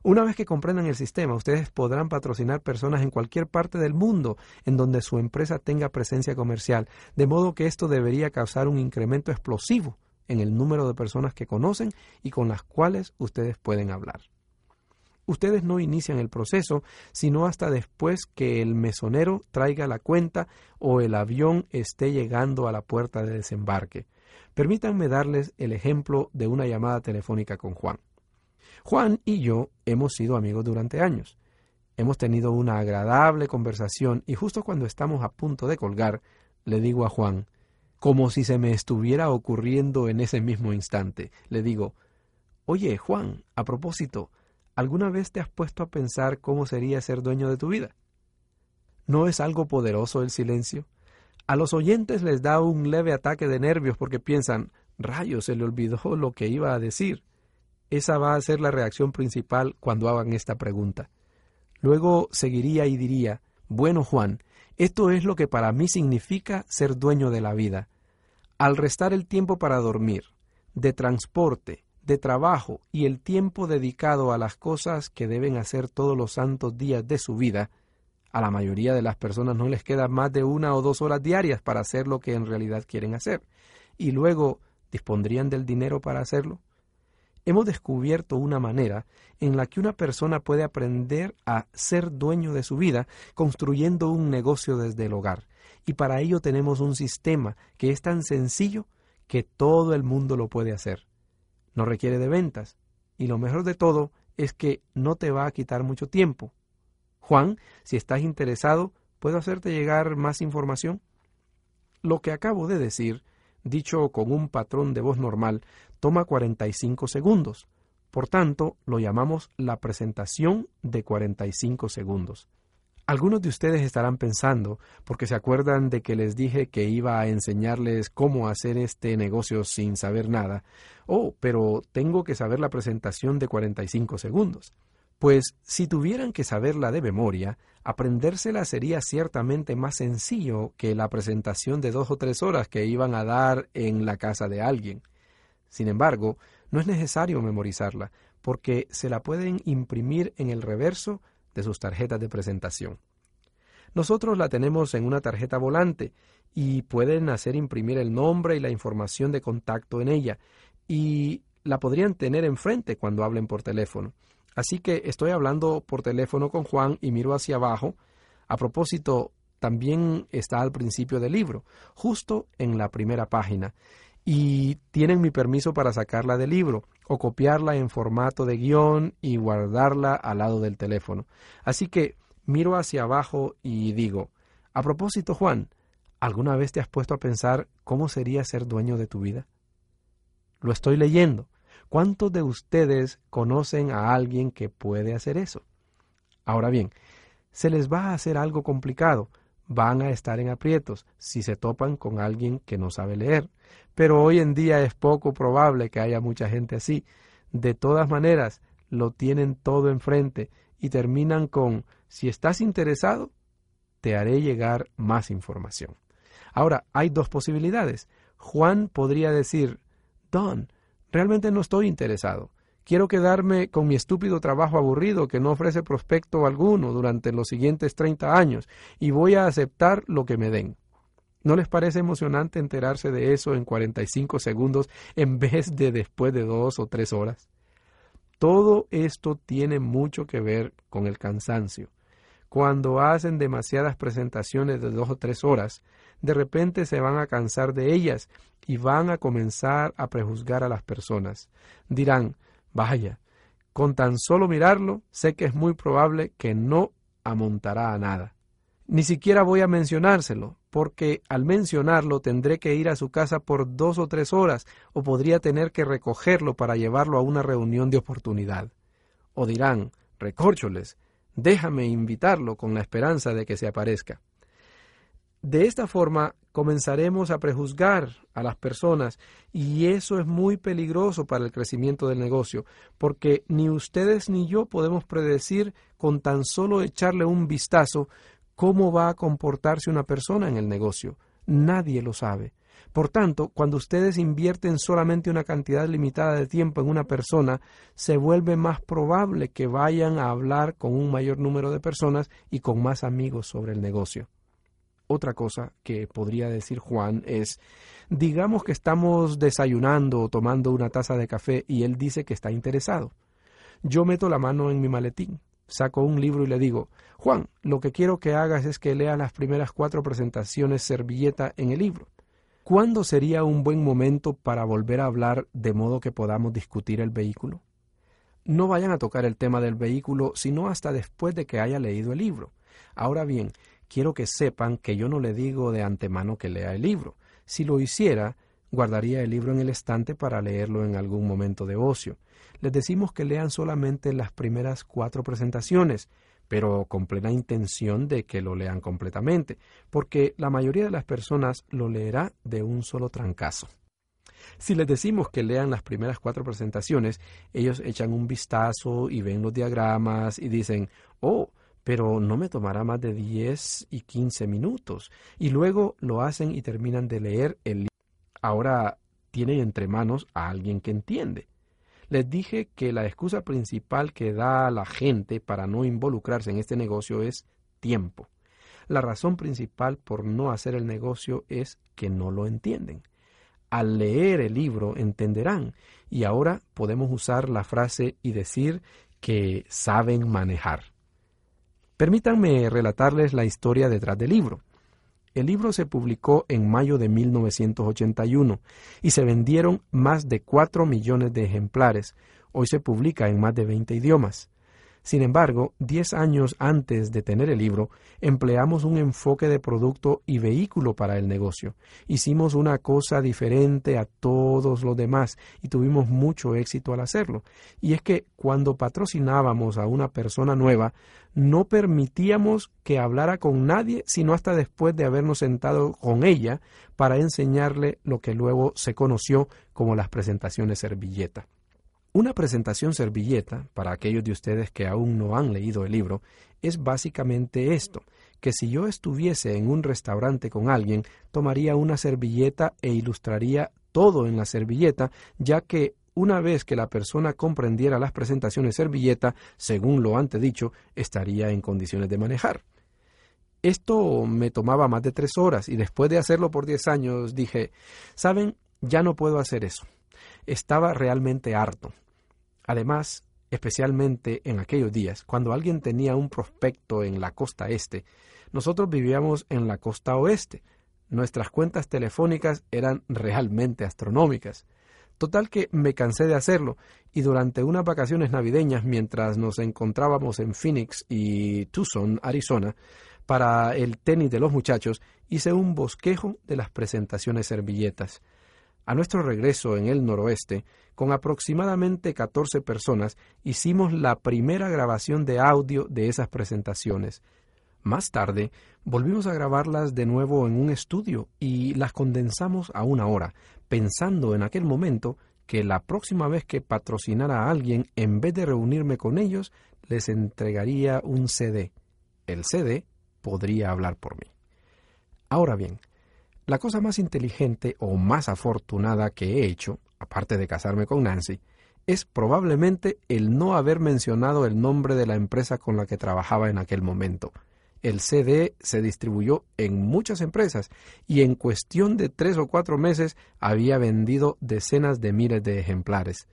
Una vez que comprendan el sistema, ustedes podrán patrocinar personas en cualquier parte del mundo en donde su empresa tenga presencia comercial, de modo que esto debería causar un incremento explosivo en el número de personas que conocen y con las cuales ustedes pueden hablar. Ustedes no inician el proceso sino hasta después que el mesonero traiga la cuenta o el avión esté llegando a la puerta de desembarque. Permítanme darles el ejemplo de una llamada telefónica con Juan. Juan y yo hemos sido amigos durante años. Hemos tenido una agradable conversación y justo cuando estamos a punto de colgar, le digo a Juan, como si se me estuviera ocurriendo en ese mismo instante, le digo, Oye, Juan, a propósito, ¿alguna vez te has puesto a pensar cómo sería ser dueño de tu vida? ¿No es algo poderoso el silencio? A los oyentes les da un leve ataque de nervios porque piensan, rayos, se le olvidó lo que iba a decir. Esa va a ser la reacción principal cuando hagan esta pregunta. Luego seguiría y diría, bueno Juan, esto es lo que para mí significa ser dueño de la vida. Al restar el tiempo para dormir, de transporte, de trabajo y el tiempo dedicado a las cosas que deben hacer todos los santos días de su vida, a la mayoría de las personas no les queda más de una o dos horas diarias para hacer lo que en realidad quieren hacer. Y luego, ¿dispondrían del dinero para hacerlo? Hemos descubierto una manera en la que una persona puede aprender a ser dueño de su vida construyendo un negocio desde el hogar. Y para ello tenemos un sistema que es tan sencillo que todo el mundo lo puede hacer. No requiere de ventas. Y lo mejor de todo es que no te va a quitar mucho tiempo. Juan, si estás interesado, ¿puedo hacerte llegar más información? Lo que acabo de decir dicho con un patrón de voz normal, toma 45 segundos. Por tanto, lo llamamos la presentación de 45 segundos. Algunos de ustedes estarán pensando, porque se acuerdan de que les dije que iba a enseñarles cómo hacer este negocio sin saber nada. Oh, pero tengo que saber la presentación de 45 segundos. Pues si tuvieran que saberla de memoria, aprendérsela sería ciertamente más sencillo que la presentación de dos o tres horas que iban a dar en la casa de alguien. Sin embargo, no es necesario memorizarla, porque se la pueden imprimir en el reverso de sus tarjetas de presentación. Nosotros la tenemos en una tarjeta volante y pueden hacer imprimir el nombre y la información de contacto en ella, y la podrían tener enfrente cuando hablen por teléfono. Así que estoy hablando por teléfono con Juan y miro hacia abajo. A propósito, también está al principio del libro, justo en la primera página. Y tienen mi permiso para sacarla del libro o copiarla en formato de guion y guardarla al lado del teléfono. Así que miro hacia abajo y digo, a propósito, Juan, ¿alguna vez te has puesto a pensar cómo sería ser dueño de tu vida? Lo estoy leyendo ¿Cuántos de ustedes conocen a alguien que puede hacer eso? Ahora bien, se les va a hacer algo complicado, van a estar en aprietos si se topan con alguien que no sabe leer. Pero hoy en día es poco probable que haya mucha gente así. De todas maneras, lo tienen todo enfrente y terminan con, si estás interesado, te haré llegar más información. Ahora, hay dos posibilidades. Juan podría decir, Don, Realmente no estoy interesado. Quiero quedarme con mi estúpido trabajo aburrido que no ofrece prospecto alguno durante los siguientes 30 años y voy a aceptar lo que me den. ¿No les parece emocionante enterarse de eso en 45 segundos en vez de después de dos o tres horas? Todo esto tiene mucho que ver con el cansancio. Cuando hacen demasiadas presentaciones de dos o tres horas, de repente se van a cansar de ellas y van a comenzar a prejuzgar a las personas. Dirán, vaya, con tan solo mirarlo, sé que es muy probable que no amontará a nada. Ni siquiera voy a mencionárselo, porque al mencionarlo tendré que ir a su casa por dos o tres horas o podría tener que recogerlo para llevarlo a una reunión de oportunidad. O dirán, recórcholes, déjame invitarlo con la esperanza de que se aparezca. De esta forma comenzaremos a prejuzgar a las personas y eso es muy peligroso para el crecimiento del negocio, porque ni ustedes ni yo podemos predecir con tan solo echarle un vistazo cómo va a comportarse una persona en el negocio. Nadie lo sabe. Por tanto, cuando ustedes invierten solamente una cantidad limitada de tiempo en una persona, se vuelve más probable que vayan a hablar con un mayor número de personas y con más amigos sobre el negocio. Otra cosa que podría decir Juan es, digamos que estamos desayunando o tomando una taza de café y él dice que está interesado. Yo meto la mano en mi maletín, saco un libro y le digo, Juan, lo que quiero que hagas es que leas las primeras cuatro presentaciones servilleta en el libro. ¿Cuándo sería un buen momento para volver a hablar de modo que podamos discutir el vehículo? No vayan a tocar el tema del vehículo sino hasta después de que haya leído el libro. Ahora bien, quiero que sepan que yo no le digo de antemano que lea el libro. Si lo hiciera, guardaría el libro en el estante para leerlo en algún momento de ocio. Les decimos que lean solamente las primeras cuatro presentaciones, pero con plena intención de que lo lean completamente, porque la mayoría de las personas lo leerá de un solo trancazo. Si les decimos que lean las primeras cuatro presentaciones, ellos echan un vistazo y ven los diagramas y dicen, oh, pero no me tomará más de 10 y 15 minutos. Y luego lo hacen y terminan de leer el libro. Ahora tienen entre manos a alguien que entiende. Les dije que la excusa principal que da la gente para no involucrarse en este negocio es tiempo. La razón principal por no hacer el negocio es que no lo entienden. Al leer el libro entenderán y ahora podemos usar la frase y decir que saben manejar. Permítanme relatarles la historia detrás del libro. El libro se publicó en mayo de 1981 y se vendieron más de 4 millones de ejemplares. Hoy se publica en más de 20 idiomas. Sin embargo, diez años antes de tener el libro, empleamos un enfoque de producto y vehículo para el negocio. Hicimos una cosa diferente a todos los demás y tuvimos mucho éxito al hacerlo. Y es que cuando patrocinábamos a una persona nueva, no permitíamos que hablara con nadie sino hasta después de habernos sentado con ella para enseñarle lo que luego se conoció como las presentaciones servilleta. Una presentación servilleta, para aquellos de ustedes que aún no han leído el libro, es básicamente esto, que si yo estuviese en un restaurante con alguien, tomaría una servilleta e ilustraría todo en la servilleta, ya que una vez que la persona comprendiera las presentaciones servilleta, según lo antes dicho, estaría en condiciones de manejar. Esto me tomaba más de tres horas y después de hacerlo por diez años dije, ¿saben? Ya no puedo hacer eso. Estaba realmente harto. Además, especialmente en aquellos días, cuando alguien tenía un prospecto en la costa este, nosotros vivíamos en la costa oeste. Nuestras cuentas telefónicas eran realmente astronómicas. Total que me cansé de hacerlo y durante unas vacaciones navideñas mientras nos encontrábamos en Phoenix y Tucson, Arizona, para el tenis de los muchachos, hice un bosquejo de las presentaciones servilletas. A nuestro regreso en el noroeste, con aproximadamente 14 personas, hicimos la primera grabación de audio de esas presentaciones. Más tarde, volvimos a grabarlas de nuevo en un estudio y las condensamos a una hora, pensando en aquel momento que la próxima vez que patrocinara a alguien, en vez de reunirme con ellos, les entregaría un CD. El CD podría hablar por mí. Ahora bien, la cosa más inteligente o más afortunada que he hecho, aparte de casarme con Nancy, es probablemente el no haber mencionado el nombre de la empresa con la que trabajaba en aquel momento. El CD se distribuyó en muchas empresas y en cuestión de tres o cuatro meses había vendido decenas de miles de ejemplares.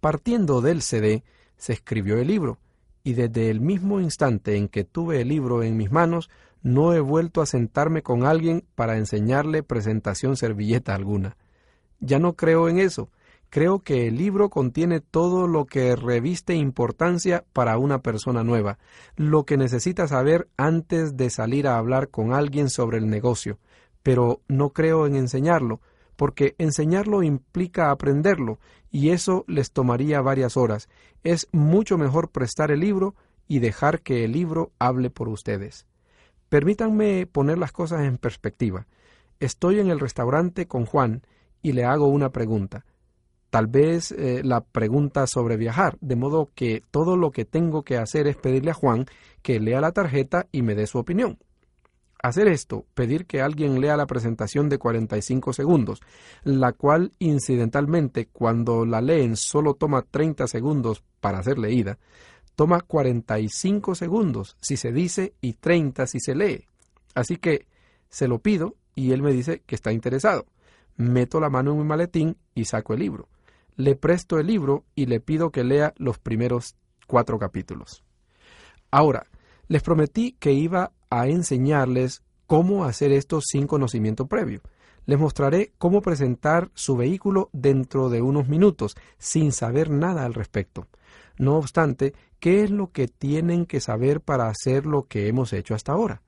Partiendo del CD, se escribió el libro, y desde el mismo instante en que tuve el libro en mis manos, no he vuelto a sentarme con alguien para enseñarle presentación servilleta alguna. Ya no creo en eso. Creo que el libro contiene todo lo que reviste importancia para una persona nueva, lo que necesita saber antes de salir a hablar con alguien sobre el negocio, pero no creo en enseñarlo, porque enseñarlo implica aprenderlo, y eso les tomaría varias horas. Es mucho mejor prestar el libro y dejar que el libro hable por ustedes. Permítanme poner las cosas en perspectiva. Estoy en el restaurante con Juan y le hago una pregunta. Tal vez eh, la pregunta sobre viajar, de modo que todo lo que tengo que hacer es pedirle a Juan que lea la tarjeta y me dé su opinión. Hacer esto, pedir que alguien lea la presentación de 45 segundos, la cual incidentalmente cuando la leen solo toma 30 segundos para ser leída, toma 45 segundos si se dice y 30 si se lee. Así que se lo pido y él me dice que está interesado. Meto la mano en mi maletín y saco el libro. Le presto el libro y le pido que lea los primeros cuatro capítulos. Ahora, les prometí que iba a enseñarles cómo hacer esto sin conocimiento previo. Les mostraré cómo presentar su vehículo dentro de unos minutos, sin saber nada al respecto. No obstante, ¿qué es lo que tienen que saber para hacer lo que hemos hecho hasta ahora?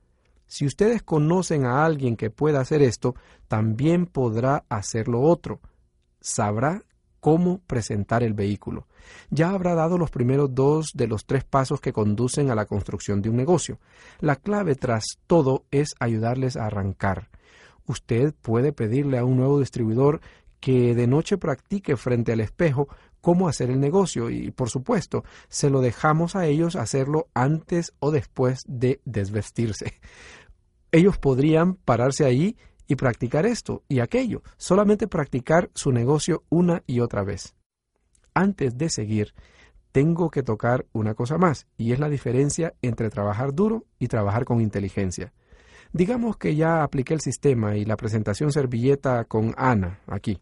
Si ustedes conocen a alguien que pueda hacer esto, también podrá hacer lo otro. Sabrá cómo presentar el vehículo. Ya habrá dado los primeros dos de los tres pasos que conducen a la construcción de un negocio. La clave tras todo es ayudarles a arrancar. Usted puede pedirle a un nuevo distribuidor que de noche practique frente al espejo cómo hacer el negocio y, por supuesto, se lo dejamos a ellos hacerlo antes o después de desvestirse. Ellos podrían pararse ahí y practicar esto y aquello, solamente practicar su negocio una y otra vez. Antes de seguir, tengo que tocar una cosa más, y es la diferencia entre trabajar duro y trabajar con inteligencia. Digamos que ya apliqué el sistema y la presentación servilleta con Ana aquí,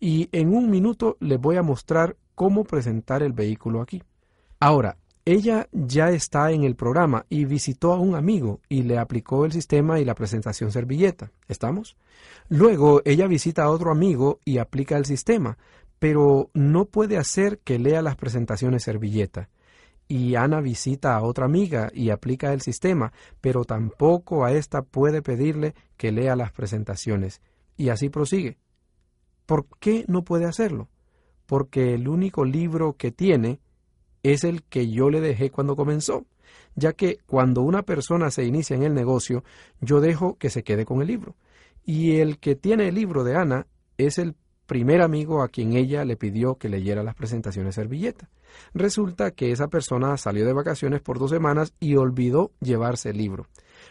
y en un minuto les voy a mostrar cómo presentar el vehículo aquí. Ahora, ella ya está en el programa y visitó a un amigo y le aplicó el sistema y la presentación servilleta. ¿Estamos? Luego ella visita a otro amigo y aplica el sistema, pero no puede hacer que lea las presentaciones servilleta. Y Ana visita a otra amiga y aplica el sistema, pero tampoco a ésta puede pedirle que lea las presentaciones. Y así prosigue. ¿Por qué no puede hacerlo? Porque el único libro que tiene es el que yo le dejé cuando comenzó, ya que cuando una persona se inicia en el negocio, yo dejo que se quede con el libro. Y el que tiene el libro de Ana es el primer amigo a quien ella le pidió que leyera las presentaciones servilleta. Resulta que esa persona salió de vacaciones por dos semanas y olvidó llevarse el libro.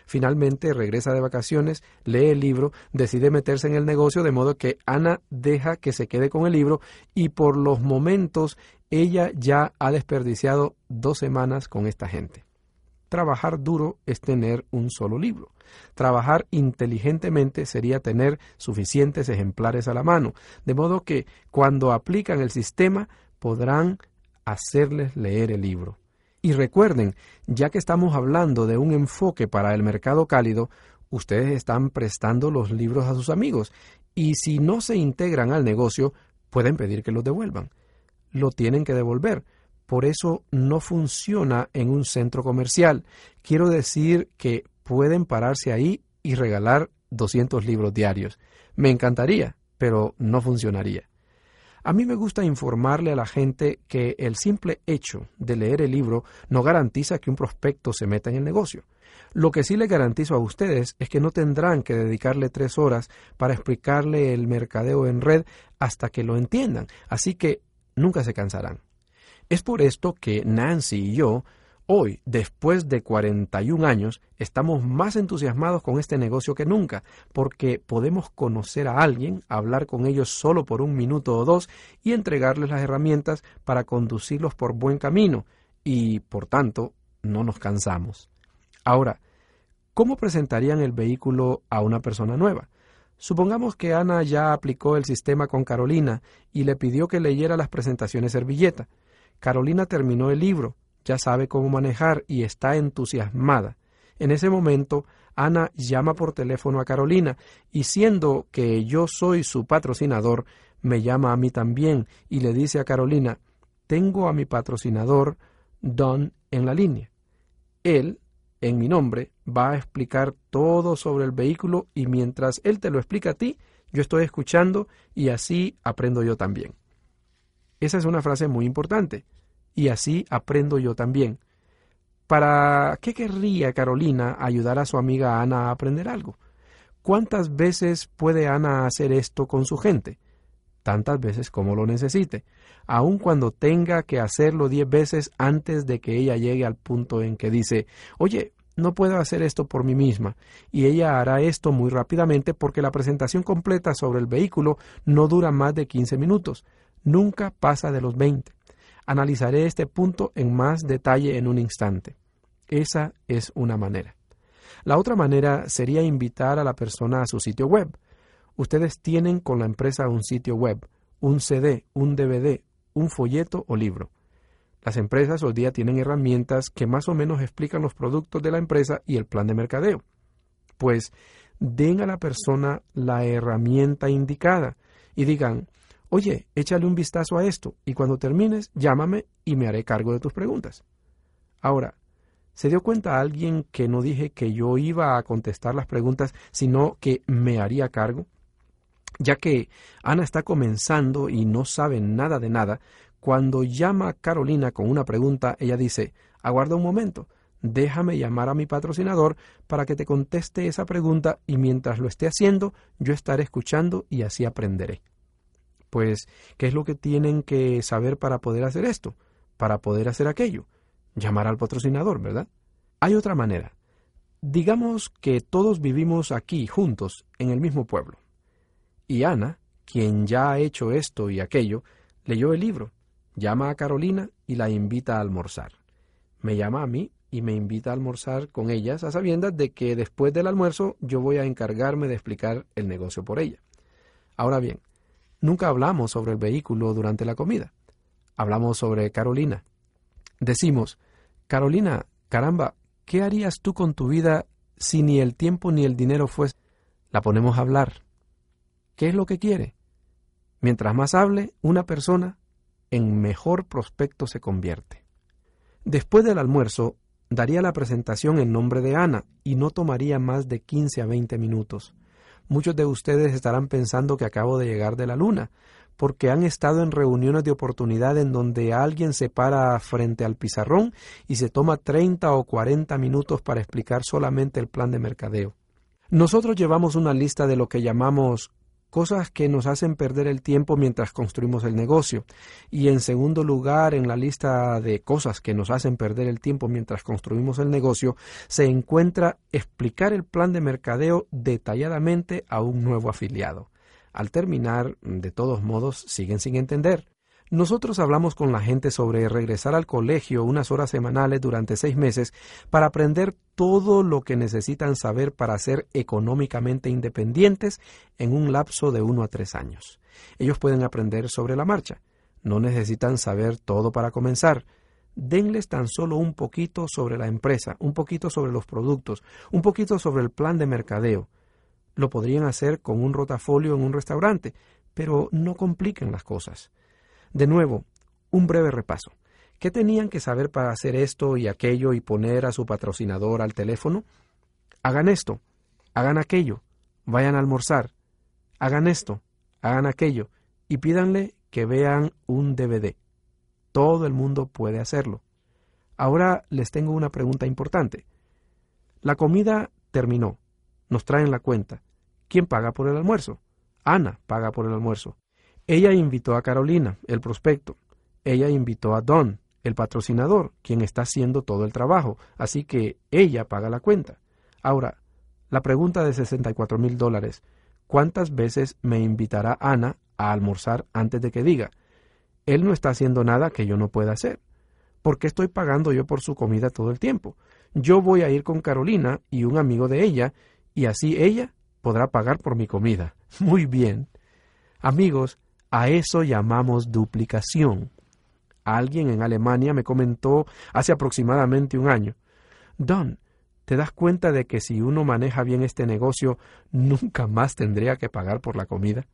Finalmente regresa de vacaciones, lee el libro, decide meterse en el negocio de modo que Ana deja que se quede con el libro y por los momentos ella ya ha desperdiciado dos semanas con esta gente. Trabajar duro es tener un solo libro. Trabajar inteligentemente sería tener suficientes ejemplares a la mano, de modo que cuando aplican el sistema podrán hacerles leer el libro. Y recuerden, ya que estamos hablando de un enfoque para el mercado cálido, ustedes están prestando los libros a sus amigos y si no se integran al negocio, pueden pedir que los devuelvan. Lo tienen que devolver. Por eso no funciona en un centro comercial. Quiero decir que pueden pararse ahí y regalar 200 libros diarios. Me encantaría, pero no funcionaría. A mí me gusta informarle a la gente que el simple hecho de leer el libro no garantiza que un prospecto se meta en el negocio. Lo que sí le garantizo a ustedes es que no tendrán que dedicarle tres horas para explicarle el mercadeo en red hasta que lo entiendan, así que nunca se cansarán. Es por esto que Nancy y yo Hoy, después de 41 años, estamos más entusiasmados con este negocio que nunca, porque podemos conocer a alguien, hablar con ellos solo por un minuto o dos y entregarles las herramientas para conducirlos por buen camino, y, por tanto, no nos cansamos. Ahora, ¿cómo presentarían el vehículo a una persona nueva? Supongamos que Ana ya aplicó el sistema con Carolina y le pidió que leyera las presentaciones servilleta. Carolina terminó el libro, ya sabe cómo manejar y está entusiasmada. En ese momento, Ana llama por teléfono a Carolina y siendo que yo soy su patrocinador, me llama a mí también y le dice a Carolina, tengo a mi patrocinador, Don, en la línea. Él en mi nombre, va a explicar todo sobre el vehículo y mientras él te lo explica a ti, yo estoy escuchando y así aprendo yo también. Esa es una frase muy importante. Y así aprendo yo también. ¿Para qué querría Carolina ayudar a su amiga Ana a aprender algo? ¿Cuántas veces puede Ana hacer esto con su gente? Tantas veces como lo necesite, aun cuando tenga que hacerlo diez veces antes de que ella llegue al punto en que dice, oye, no puedo hacer esto por mí misma, y ella hará esto muy rápidamente porque la presentación completa sobre el vehículo no dura más de 15 minutos, nunca pasa de los 20. Analizaré este punto en más detalle en un instante. Esa es una manera. La otra manera sería invitar a la persona a su sitio web. Ustedes tienen con la empresa un sitio web, un CD, un DVD, un folleto o libro. Las empresas hoy día tienen herramientas que más o menos explican los productos de la empresa y el plan de mercadeo. Pues den a la persona la herramienta indicada y digan, oye, échale un vistazo a esto y cuando termines, llámame y me haré cargo de tus preguntas. Ahora, ¿se dio cuenta alguien que no dije que yo iba a contestar las preguntas, sino que me haría cargo? Ya que Ana está comenzando y no sabe nada de nada, cuando llama a Carolina con una pregunta, ella dice, aguarda un momento, déjame llamar a mi patrocinador para que te conteste esa pregunta y mientras lo esté haciendo, yo estaré escuchando y así aprenderé. Pues, ¿qué es lo que tienen que saber para poder hacer esto? Para poder hacer aquello. Llamar al patrocinador, ¿verdad? Hay otra manera. Digamos que todos vivimos aquí juntos, en el mismo pueblo. Y Ana, quien ya ha hecho esto y aquello, leyó el libro Llama a Carolina y la invita a almorzar. Me llama a mí y me invita a almorzar con ellas a sabiendas de que después del almuerzo yo voy a encargarme de explicar el negocio por ella. Ahora bien, nunca hablamos sobre el vehículo durante la comida. Hablamos sobre Carolina. Decimos, Carolina, caramba, ¿qué harías tú con tu vida si ni el tiempo ni el dinero fuese? La ponemos a hablar. ¿Qué es lo que quiere? Mientras más hable una persona, en mejor prospecto se convierte. Después del almuerzo, daría la presentación en nombre de Ana y no tomaría más de 15 a 20 minutos. Muchos de ustedes estarán pensando que acabo de llegar de la luna, porque han estado en reuniones de oportunidad en donde alguien se para frente al pizarrón y se toma 30 o 40 minutos para explicar solamente el plan de mercadeo. Nosotros llevamos una lista de lo que llamamos cosas que nos hacen perder el tiempo mientras construimos el negocio. Y en segundo lugar, en la lista de cosas que nos hacen perder el tiempo mientras construimos el negocio, se encuentra explicar el plan de mercadeo detalladamente a un nuevo afiliado. Al terminar, de todos modos, siguen sin entender. Nosotros hablamos con la gente sobre regresar al colegio unas horas semanales durante seis meses para aprender todo lo que necesitan saber para ser económicamente independientes en un lapso de uno a tres años. Ellos pueden aprender sobre la marcha. No necesitan saber todo para comenzar. Denles tan solo un poquito sobre la empresa, un poquito sobre los productos, un poquito sobre el plan de mercadeo. Lo podrían hacer con un rotafolio en un restaurante, pero no compliquen las cosas. De nuevo, un breve repaso. ¿Qué tenían que saber para hacer esto y aquello y poner a su patrocinador al teléfono? Hagan esto, hagan aquello, vayan a almorzar, hagan esto, hagan aquello y pídanle que vean un DVD. Todo el mundo puede hacerlo. Ahora les tengo una pregunta importante. La comida terminó. Nos traen la cuenta. ¿Quién paga por el almuerzo? Ana paga por el almuerzo. Ella invitó a Carolina, el prospecto. Ella invitó a Don, el patrocinador, quien está haciendo todo el trabajo. Así que ella paga la cuenta. Ahora, la pregunta de 64 mil dólares. ¿Cuántas veces me invitará Ana a almorzar antes de que diga? Él no está haciendo nada que yo no pueda hacer. ¿Por qué estoy pagando yo por su comida todo el tiempo? Yo voy a ir con Carolina y un amigo de ella, y así ella podrá pagar por mi comida. Muy bien. Amigos, a eso llamamos duplicación. Alguien en Alemania me comentó hace aproximadamente un año, Don, ¿te das cuenta de que si uno maneja bien este negocio, nunca más tendría que pagar por la comida?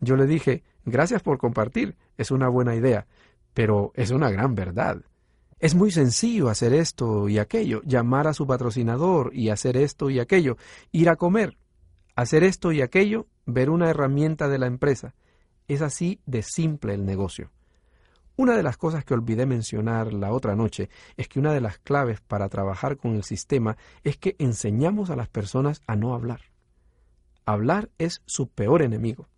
Yo le dije, gracias por compartir, es una buena idea, pero es una gran verdad. Es muy sencillo hacer esto y aquello, llamar a su patrocinador y hacer esto y aquello, ir a comer, hacer esto y aquello, ver una herramienta de la empresa. Es así de simple el negocio. Una de las cosas que olvidé mencionar la otra noche es que una de las claves para trabajar con el sistema es que enseñamos a las personas a no hablar. Hablar es su peor enemigo.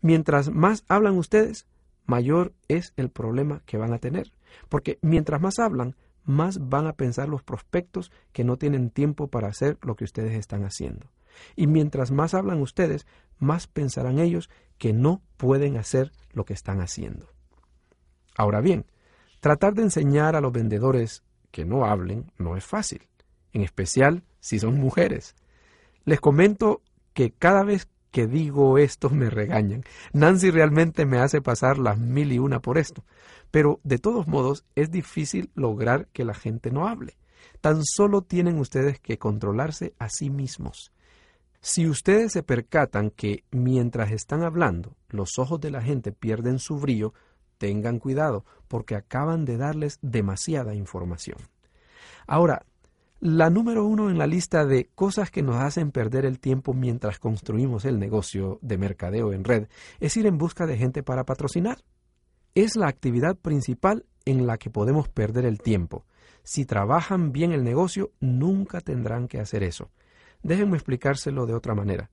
Mientras más hablan ustedes, mayor es el problema que van a tener. Porque mientras más hablan, más van a pensar los prospectos que no tienen tiempo para hacer lo que ustedes están haciendo. Y mientras más hablan ustedes, más pensarán ellos que no pueden hacer lo que están haciendo. Ahora bien, tratar de enseñar a los vendedores que no hablen no es fácil, en especial si son mujeres. Les comento que cada vez que digo esto me regañan. Nancy realmente me hace pasar las mil y una por esto. Pero de todos modos es difícil lograr que la gente no hable. Tan solo tienen ustedes que controlarse a sí mismos. Si ustedes se percatan que mientras están hablando los ojos de la gente pierden su brillo, tengan cuidado, porque acaban de darles demasiada información. Ahora, la número uno en la lista de cosas que nos hacen perder el tiempo mientras construimos el negocio de mercadeo en red es ir en busca de gente para patrocinar. Es la actividad principal en la que podemos perder el tiempo. Si trabajan bien el negocio, nunca tendrán que hacer eso. Déjenme explicárselo de otra manera.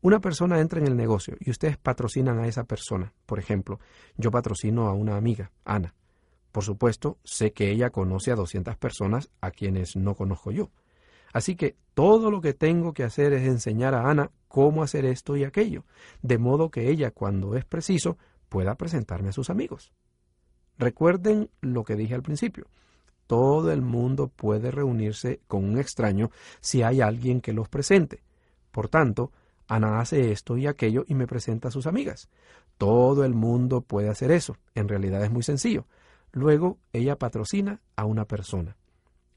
Una persona entra en el negocio y ustedes patrocinan a esa persona. Por ejemplo, yo patrocino a una amiga, Ana. Por supuesto, sé que ella conoce a 200 personas a quienes no conozco yo. Así que todo lo que tengo que hacer es enseñar a Ana cómo hacer esto y aquello, de modo que ella, cuando es preciso, pueda presentarme a sus amigos. Recuerden lo que dije al principio. Todo el mundo puede reunirse con un extraño si hay alguien que los presente. Por tanto, Ana hace esto y aquello y me presenta a sus amigas. Todo el mundo puede hacer eso. En realidad es muy sencillo. Luego ella patrocina a una persona.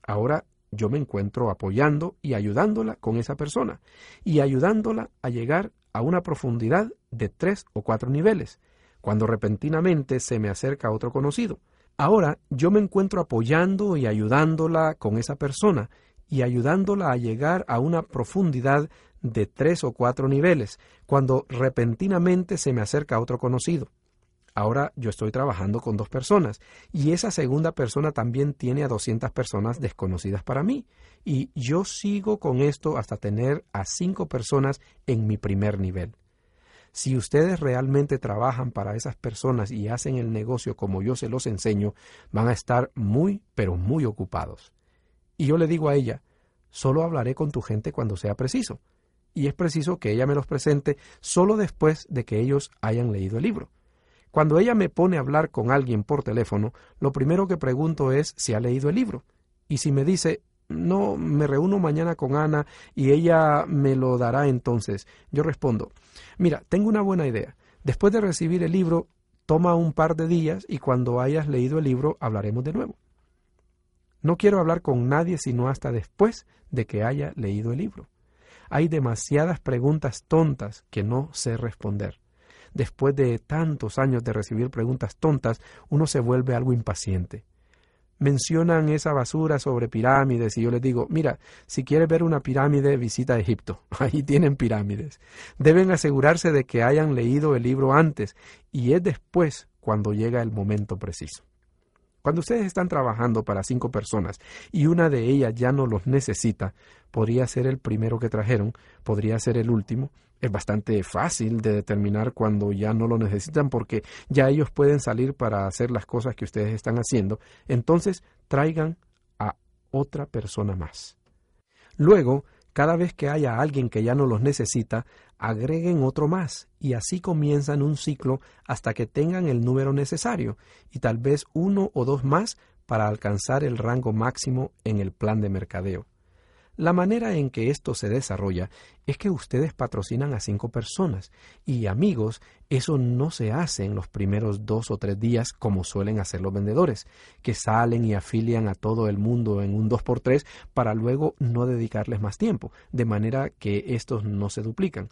Ahora yo me encuentro apoyando y ayudándola con esa persona y ayudándola a llegar a una profundidad de tres o cuatro niveles, cuando repentinamente se me acerca otro conocido. Ahora yo me encuentro apoyando y ayudándola con esa persona y ayudándola a llegar a una profundidad de tres o cuatro niveles, cuando repentinamente se me acerca otro conocido. Ahora yo estoy trabajando con dos personas y esa segunda persona también tiene a 200 personas desconocidas para mí y yo sigo con esto hasta tener a cinco personas en mi primer nivel. Si ustedes realmente trabajan para esas personas y hacen el negocio como yo se los enseño, van a estar muy, pero muy ocupados. Y yo le digo a ella, solo hablaré con tu gente cuando sea preciso y es preciso que ella me los presente solo después de que ellos hayan leído el libro. Cuando ella me pone a hablar con alguien por teléfono, lo primero que pregunto es si ha leído el libro. Y si me dice, no, me reúno mañana con Ana y ella me lo dará entonces, yo respondo, mira, tengo una buena idea. Después de recibir el libro, toma un par de días y cuando hayas leído el libro hablaremos de nuevo. No quiero hablar con nadie sino hasta después de que haya leído el libro. Hay demasiadas preguntas tontas que no sé responder. Después de tantos años de recibir preguntas tontas, uno se vuelve algo impaciente. Mencionan esa basura sobre pirámides y yo les digo, mira, si quieres ver una pirámide, visita Egipto. Ahí tienen pirámides. Deben asegurarse de que hayan leído el libro antes y es después cuando llega el momento preciso. Cuando ustedes están trabajando para cinco personas y una de ellas ya no los necesita, podría ser el primero que trajeron, podría ser el último. Es bastante fácil de determinar cuando ya no lo necesitan porque ya ellos pueden salir para hacer las cosas que ustedes están haciendo. Entonces traigan a otra persona más. Luego, cada vez que haya alguien que ya no los necesita, agreguen otro más y así comienzan un ciclo hasta que tengan el número necesario y tal vez uno o dos más para alcanzar el rango máximo en el plan de mercadeo. La manera en que esto se desarrolla es que ustedes patrocinan a cinco personas y amigos, eso no se hace en los primeros dos o tres días como suelen hacer los vendedores, que salen y afilian a todo el mundo en un dos por tres para luego no dedicarles más tiempo, de manera que estos no se duplican.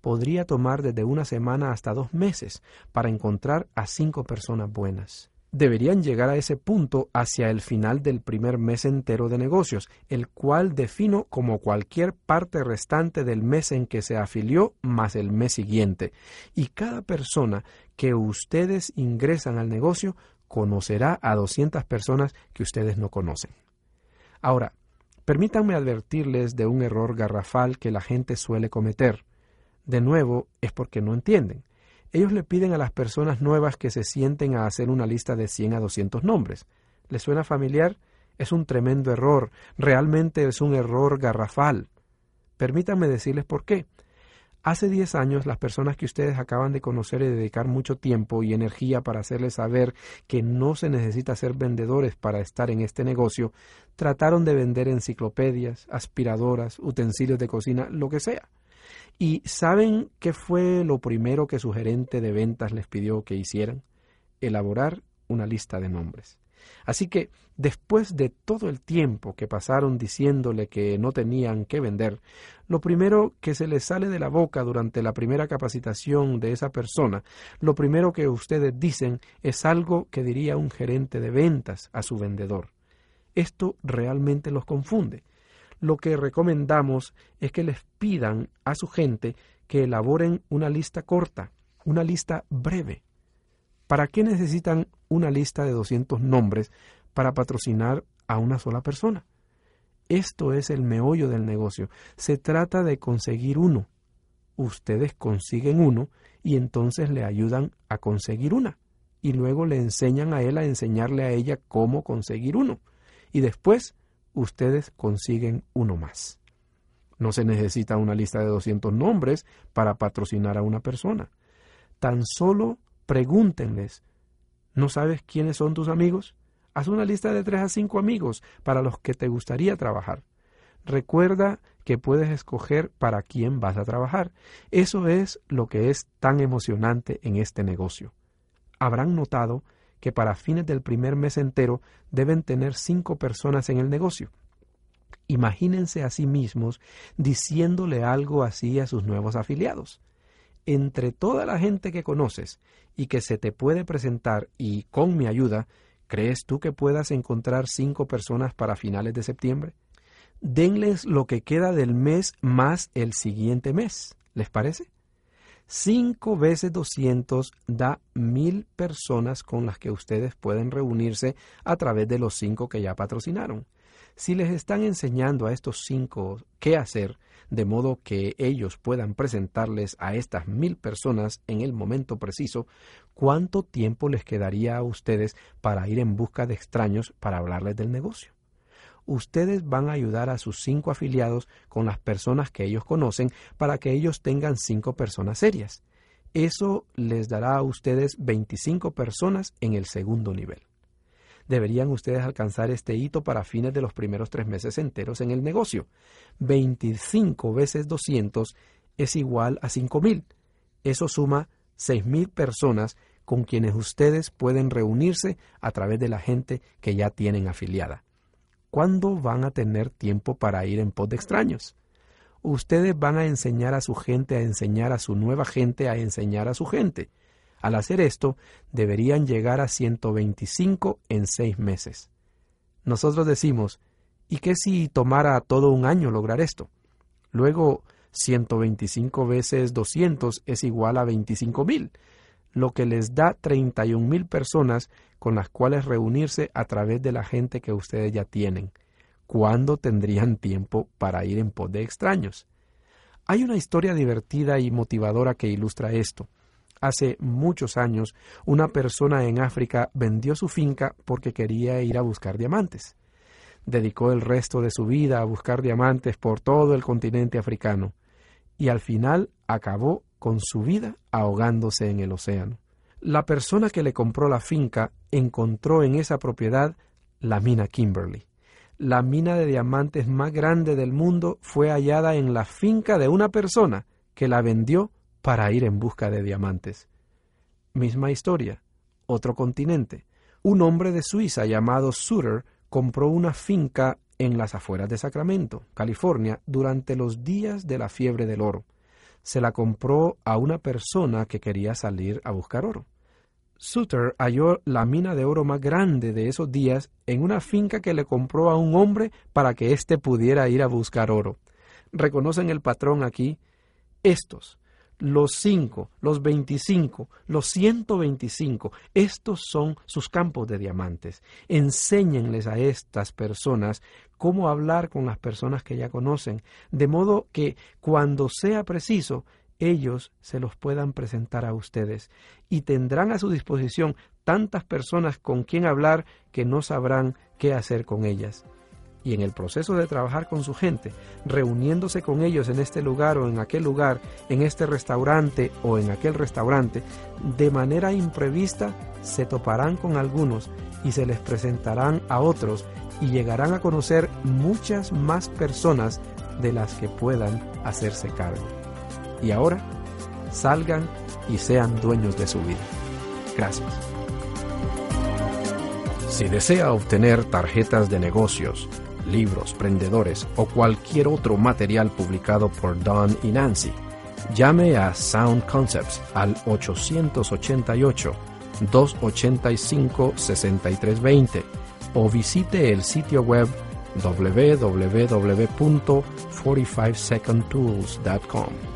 Podría tomar desde una semana hasta dos meses para encontrar a cinco personas buenas. Deberían llegar a ese punto hacia el final del primer mes entero de negocios, el cual defino como cualquier parte restante del mes en que se afilió más el mes siguiente. Y cada persona que ustedes ingresan al negocio conocerá a 200 personas que ustedes no conocen. Ahora, permítanme advertirles de un error garrafal que la gente suele cometer. De nuevo, es porque no entienden. Ellos le piden a las personas nuevas que se sienten a hacer una lista de 100 a 200 nombres. ¿Les suena familiar? Es un tremendo error, realmente es un error garrafal. Permítanme decirles por qué. Hace 10 años las personas que ustedes acaban de conocer y dedicar mucho tiempo y energía para hacerles saber que no se necesita ser vendedores para estar en este negocio, trataron de vender enciclopedias, aspiradoras, utensilios de cocina, lo que sea. ¿Y saben qué fue lo primero que su gerente de ventas les pidió que hicieran? Elaborar una lista de nombres. Así que, después de todo el tiempo que pasaron diciéndole que no tenían que vender, lo primero que se les sale de la boca durante la primera capacitación de esa persona, lo primero que ustedes dicen es algo que diría un gerente de ventas a su vendedor. Esto realmente los confunde lo que recomendamos es que les pidan a su gente que elaboren una lista corta, una lista breve. ¿Para qué necesitan una lista de 200 nombres para patrocinar a una sola persona? Esto es el meollo del negocio. Se trata de conseguir uno. Ustedes consiguen uno y entonces le ayudan a conseguir una. Y luego le enseñan a él a enseñarle a ella cómo conseguir uno. Y después ustedes consiguen uno más. No se necesita una lista de 200 nombres para patrocinar a una persona. Tan solo pregúntenles, ¿no sabes quiénes son tus amigos? Haz una lista de tres a cinco amigos para los que te gustaría trabajar. Recuerda que puedes escoger para quién vas a trabajar. Eso es lo que es tan emocionante en este negocio. Habrán notado que para fines del primer mes entero deben tener cinco personas en el negocio. Imagínense a sí mismos diciéndole algo así a sus nuevos afiliados. Entre toda la gente que conoces y que se te puede presentar y con mi ayuda, ¿crees tú que puedas encontrar cinco personas para finales de septiembre? Denles lo que queda del mes más el siguiente mes. ¿Les parece? 5 veces 200 da mil personas con las que ustedes pueden reunirse a través de los cinco que ya patrocinaron. Si les están enseñando a estos cinco qué hacer, de modo que ellos puedan presentarles a estas mil personas en el momento preciso, ¿cuánto tiempo les quedaría a ustedes para ir en busca de extraños para hablarles del negocio? Ustedes van a ayudar a sus cinco afiliados con las personas que ellos conocen para que ellos tengan cinco personas serias. Eso les dará a ustedes 25 personas en el segundo nivel. Deberían ustedes alcanzar este hito para fines de los primeros tres meses enteros en el negocio. 25 veces 200 es igual a 5000. Eso suma 6000 personas con quienes ustedes pueden reunirse a través de la gente que ya tienen afiliada. ¿Cuándo van a tener tiempo para ir en pos de extraños? Ustedes van a enseñar a su gente a enseñar a su nueva gente a enseñar a su gente. Al hacer esto, deberían llegar a 125 en seis meses. Nosotros decimos, ¿y qué si tomara todo un año lograr esto? Luego, 125 veces 200 es igual a 25 mil, lo que les da 31 mil personas con las cuales reunirse a través de la gente que ustedes ya tienen. ¿Cuándo tendrían tiempo para ir en pos de extraños? Hay una historia divertida y motivadora que ilustra esto. Hace muchos años, una persona en África vendió su finca porque quería ir a buscar diamantes. Dedicó el resto de su vida a buscar diamantes por todo el continente africano y al final acabó con su vida ahogándose en el océano la persona que le compró la finca encontró en esa propiedad la mina Kimberly. La mina de diamantes más grande del mundo fue hallada en la finca de una persona que la vendió para ir en busca de diamantes. Misma historia, otro continente. Un hombre de Suiza llamado Sutter compró una finca en las afueras de Sacramento, California, durante los días de la fiebre del oro se la compró a una persona que quería salir a buscar oro. Suter halló la mina de oro más grande de esos días en una finca que le compró a un hombre para que éste pudiera ir a buscar oro. ¿Reconocen el patrón aquí? Estos, los cinco, los veinticinco, los ciento veinticinco, estos son sus campos de diamantes. Enséñenles a estas personas cómo hablar con las personas que ya conocen, de modo que cuando sea preciso, ellos se los puedan presentar a ustedes y tendrán a su disposición tantas personas con quien hablar que no sabrán qué hacer con ellas y en el proceso de trabajar con su gente, reuniéndose con ellos en este lugar o en aquel lugar, en este restaurante o en aquel restaurante, de manera imprevista se toparán con algunos y se les presentarán a otros y llegarán a conocer muchas más personas de las que puedan hacerse cargo. Y ahora, salgan y sean dueños de su vida. Gracias. Si desea obtener tarjetas de negocios, libros, prendedores o cualquier otro material publicado por Don y Nancy. Llame a Sound Concepts al 885-285-6320 o visite el sitio web www.45secondtools.com.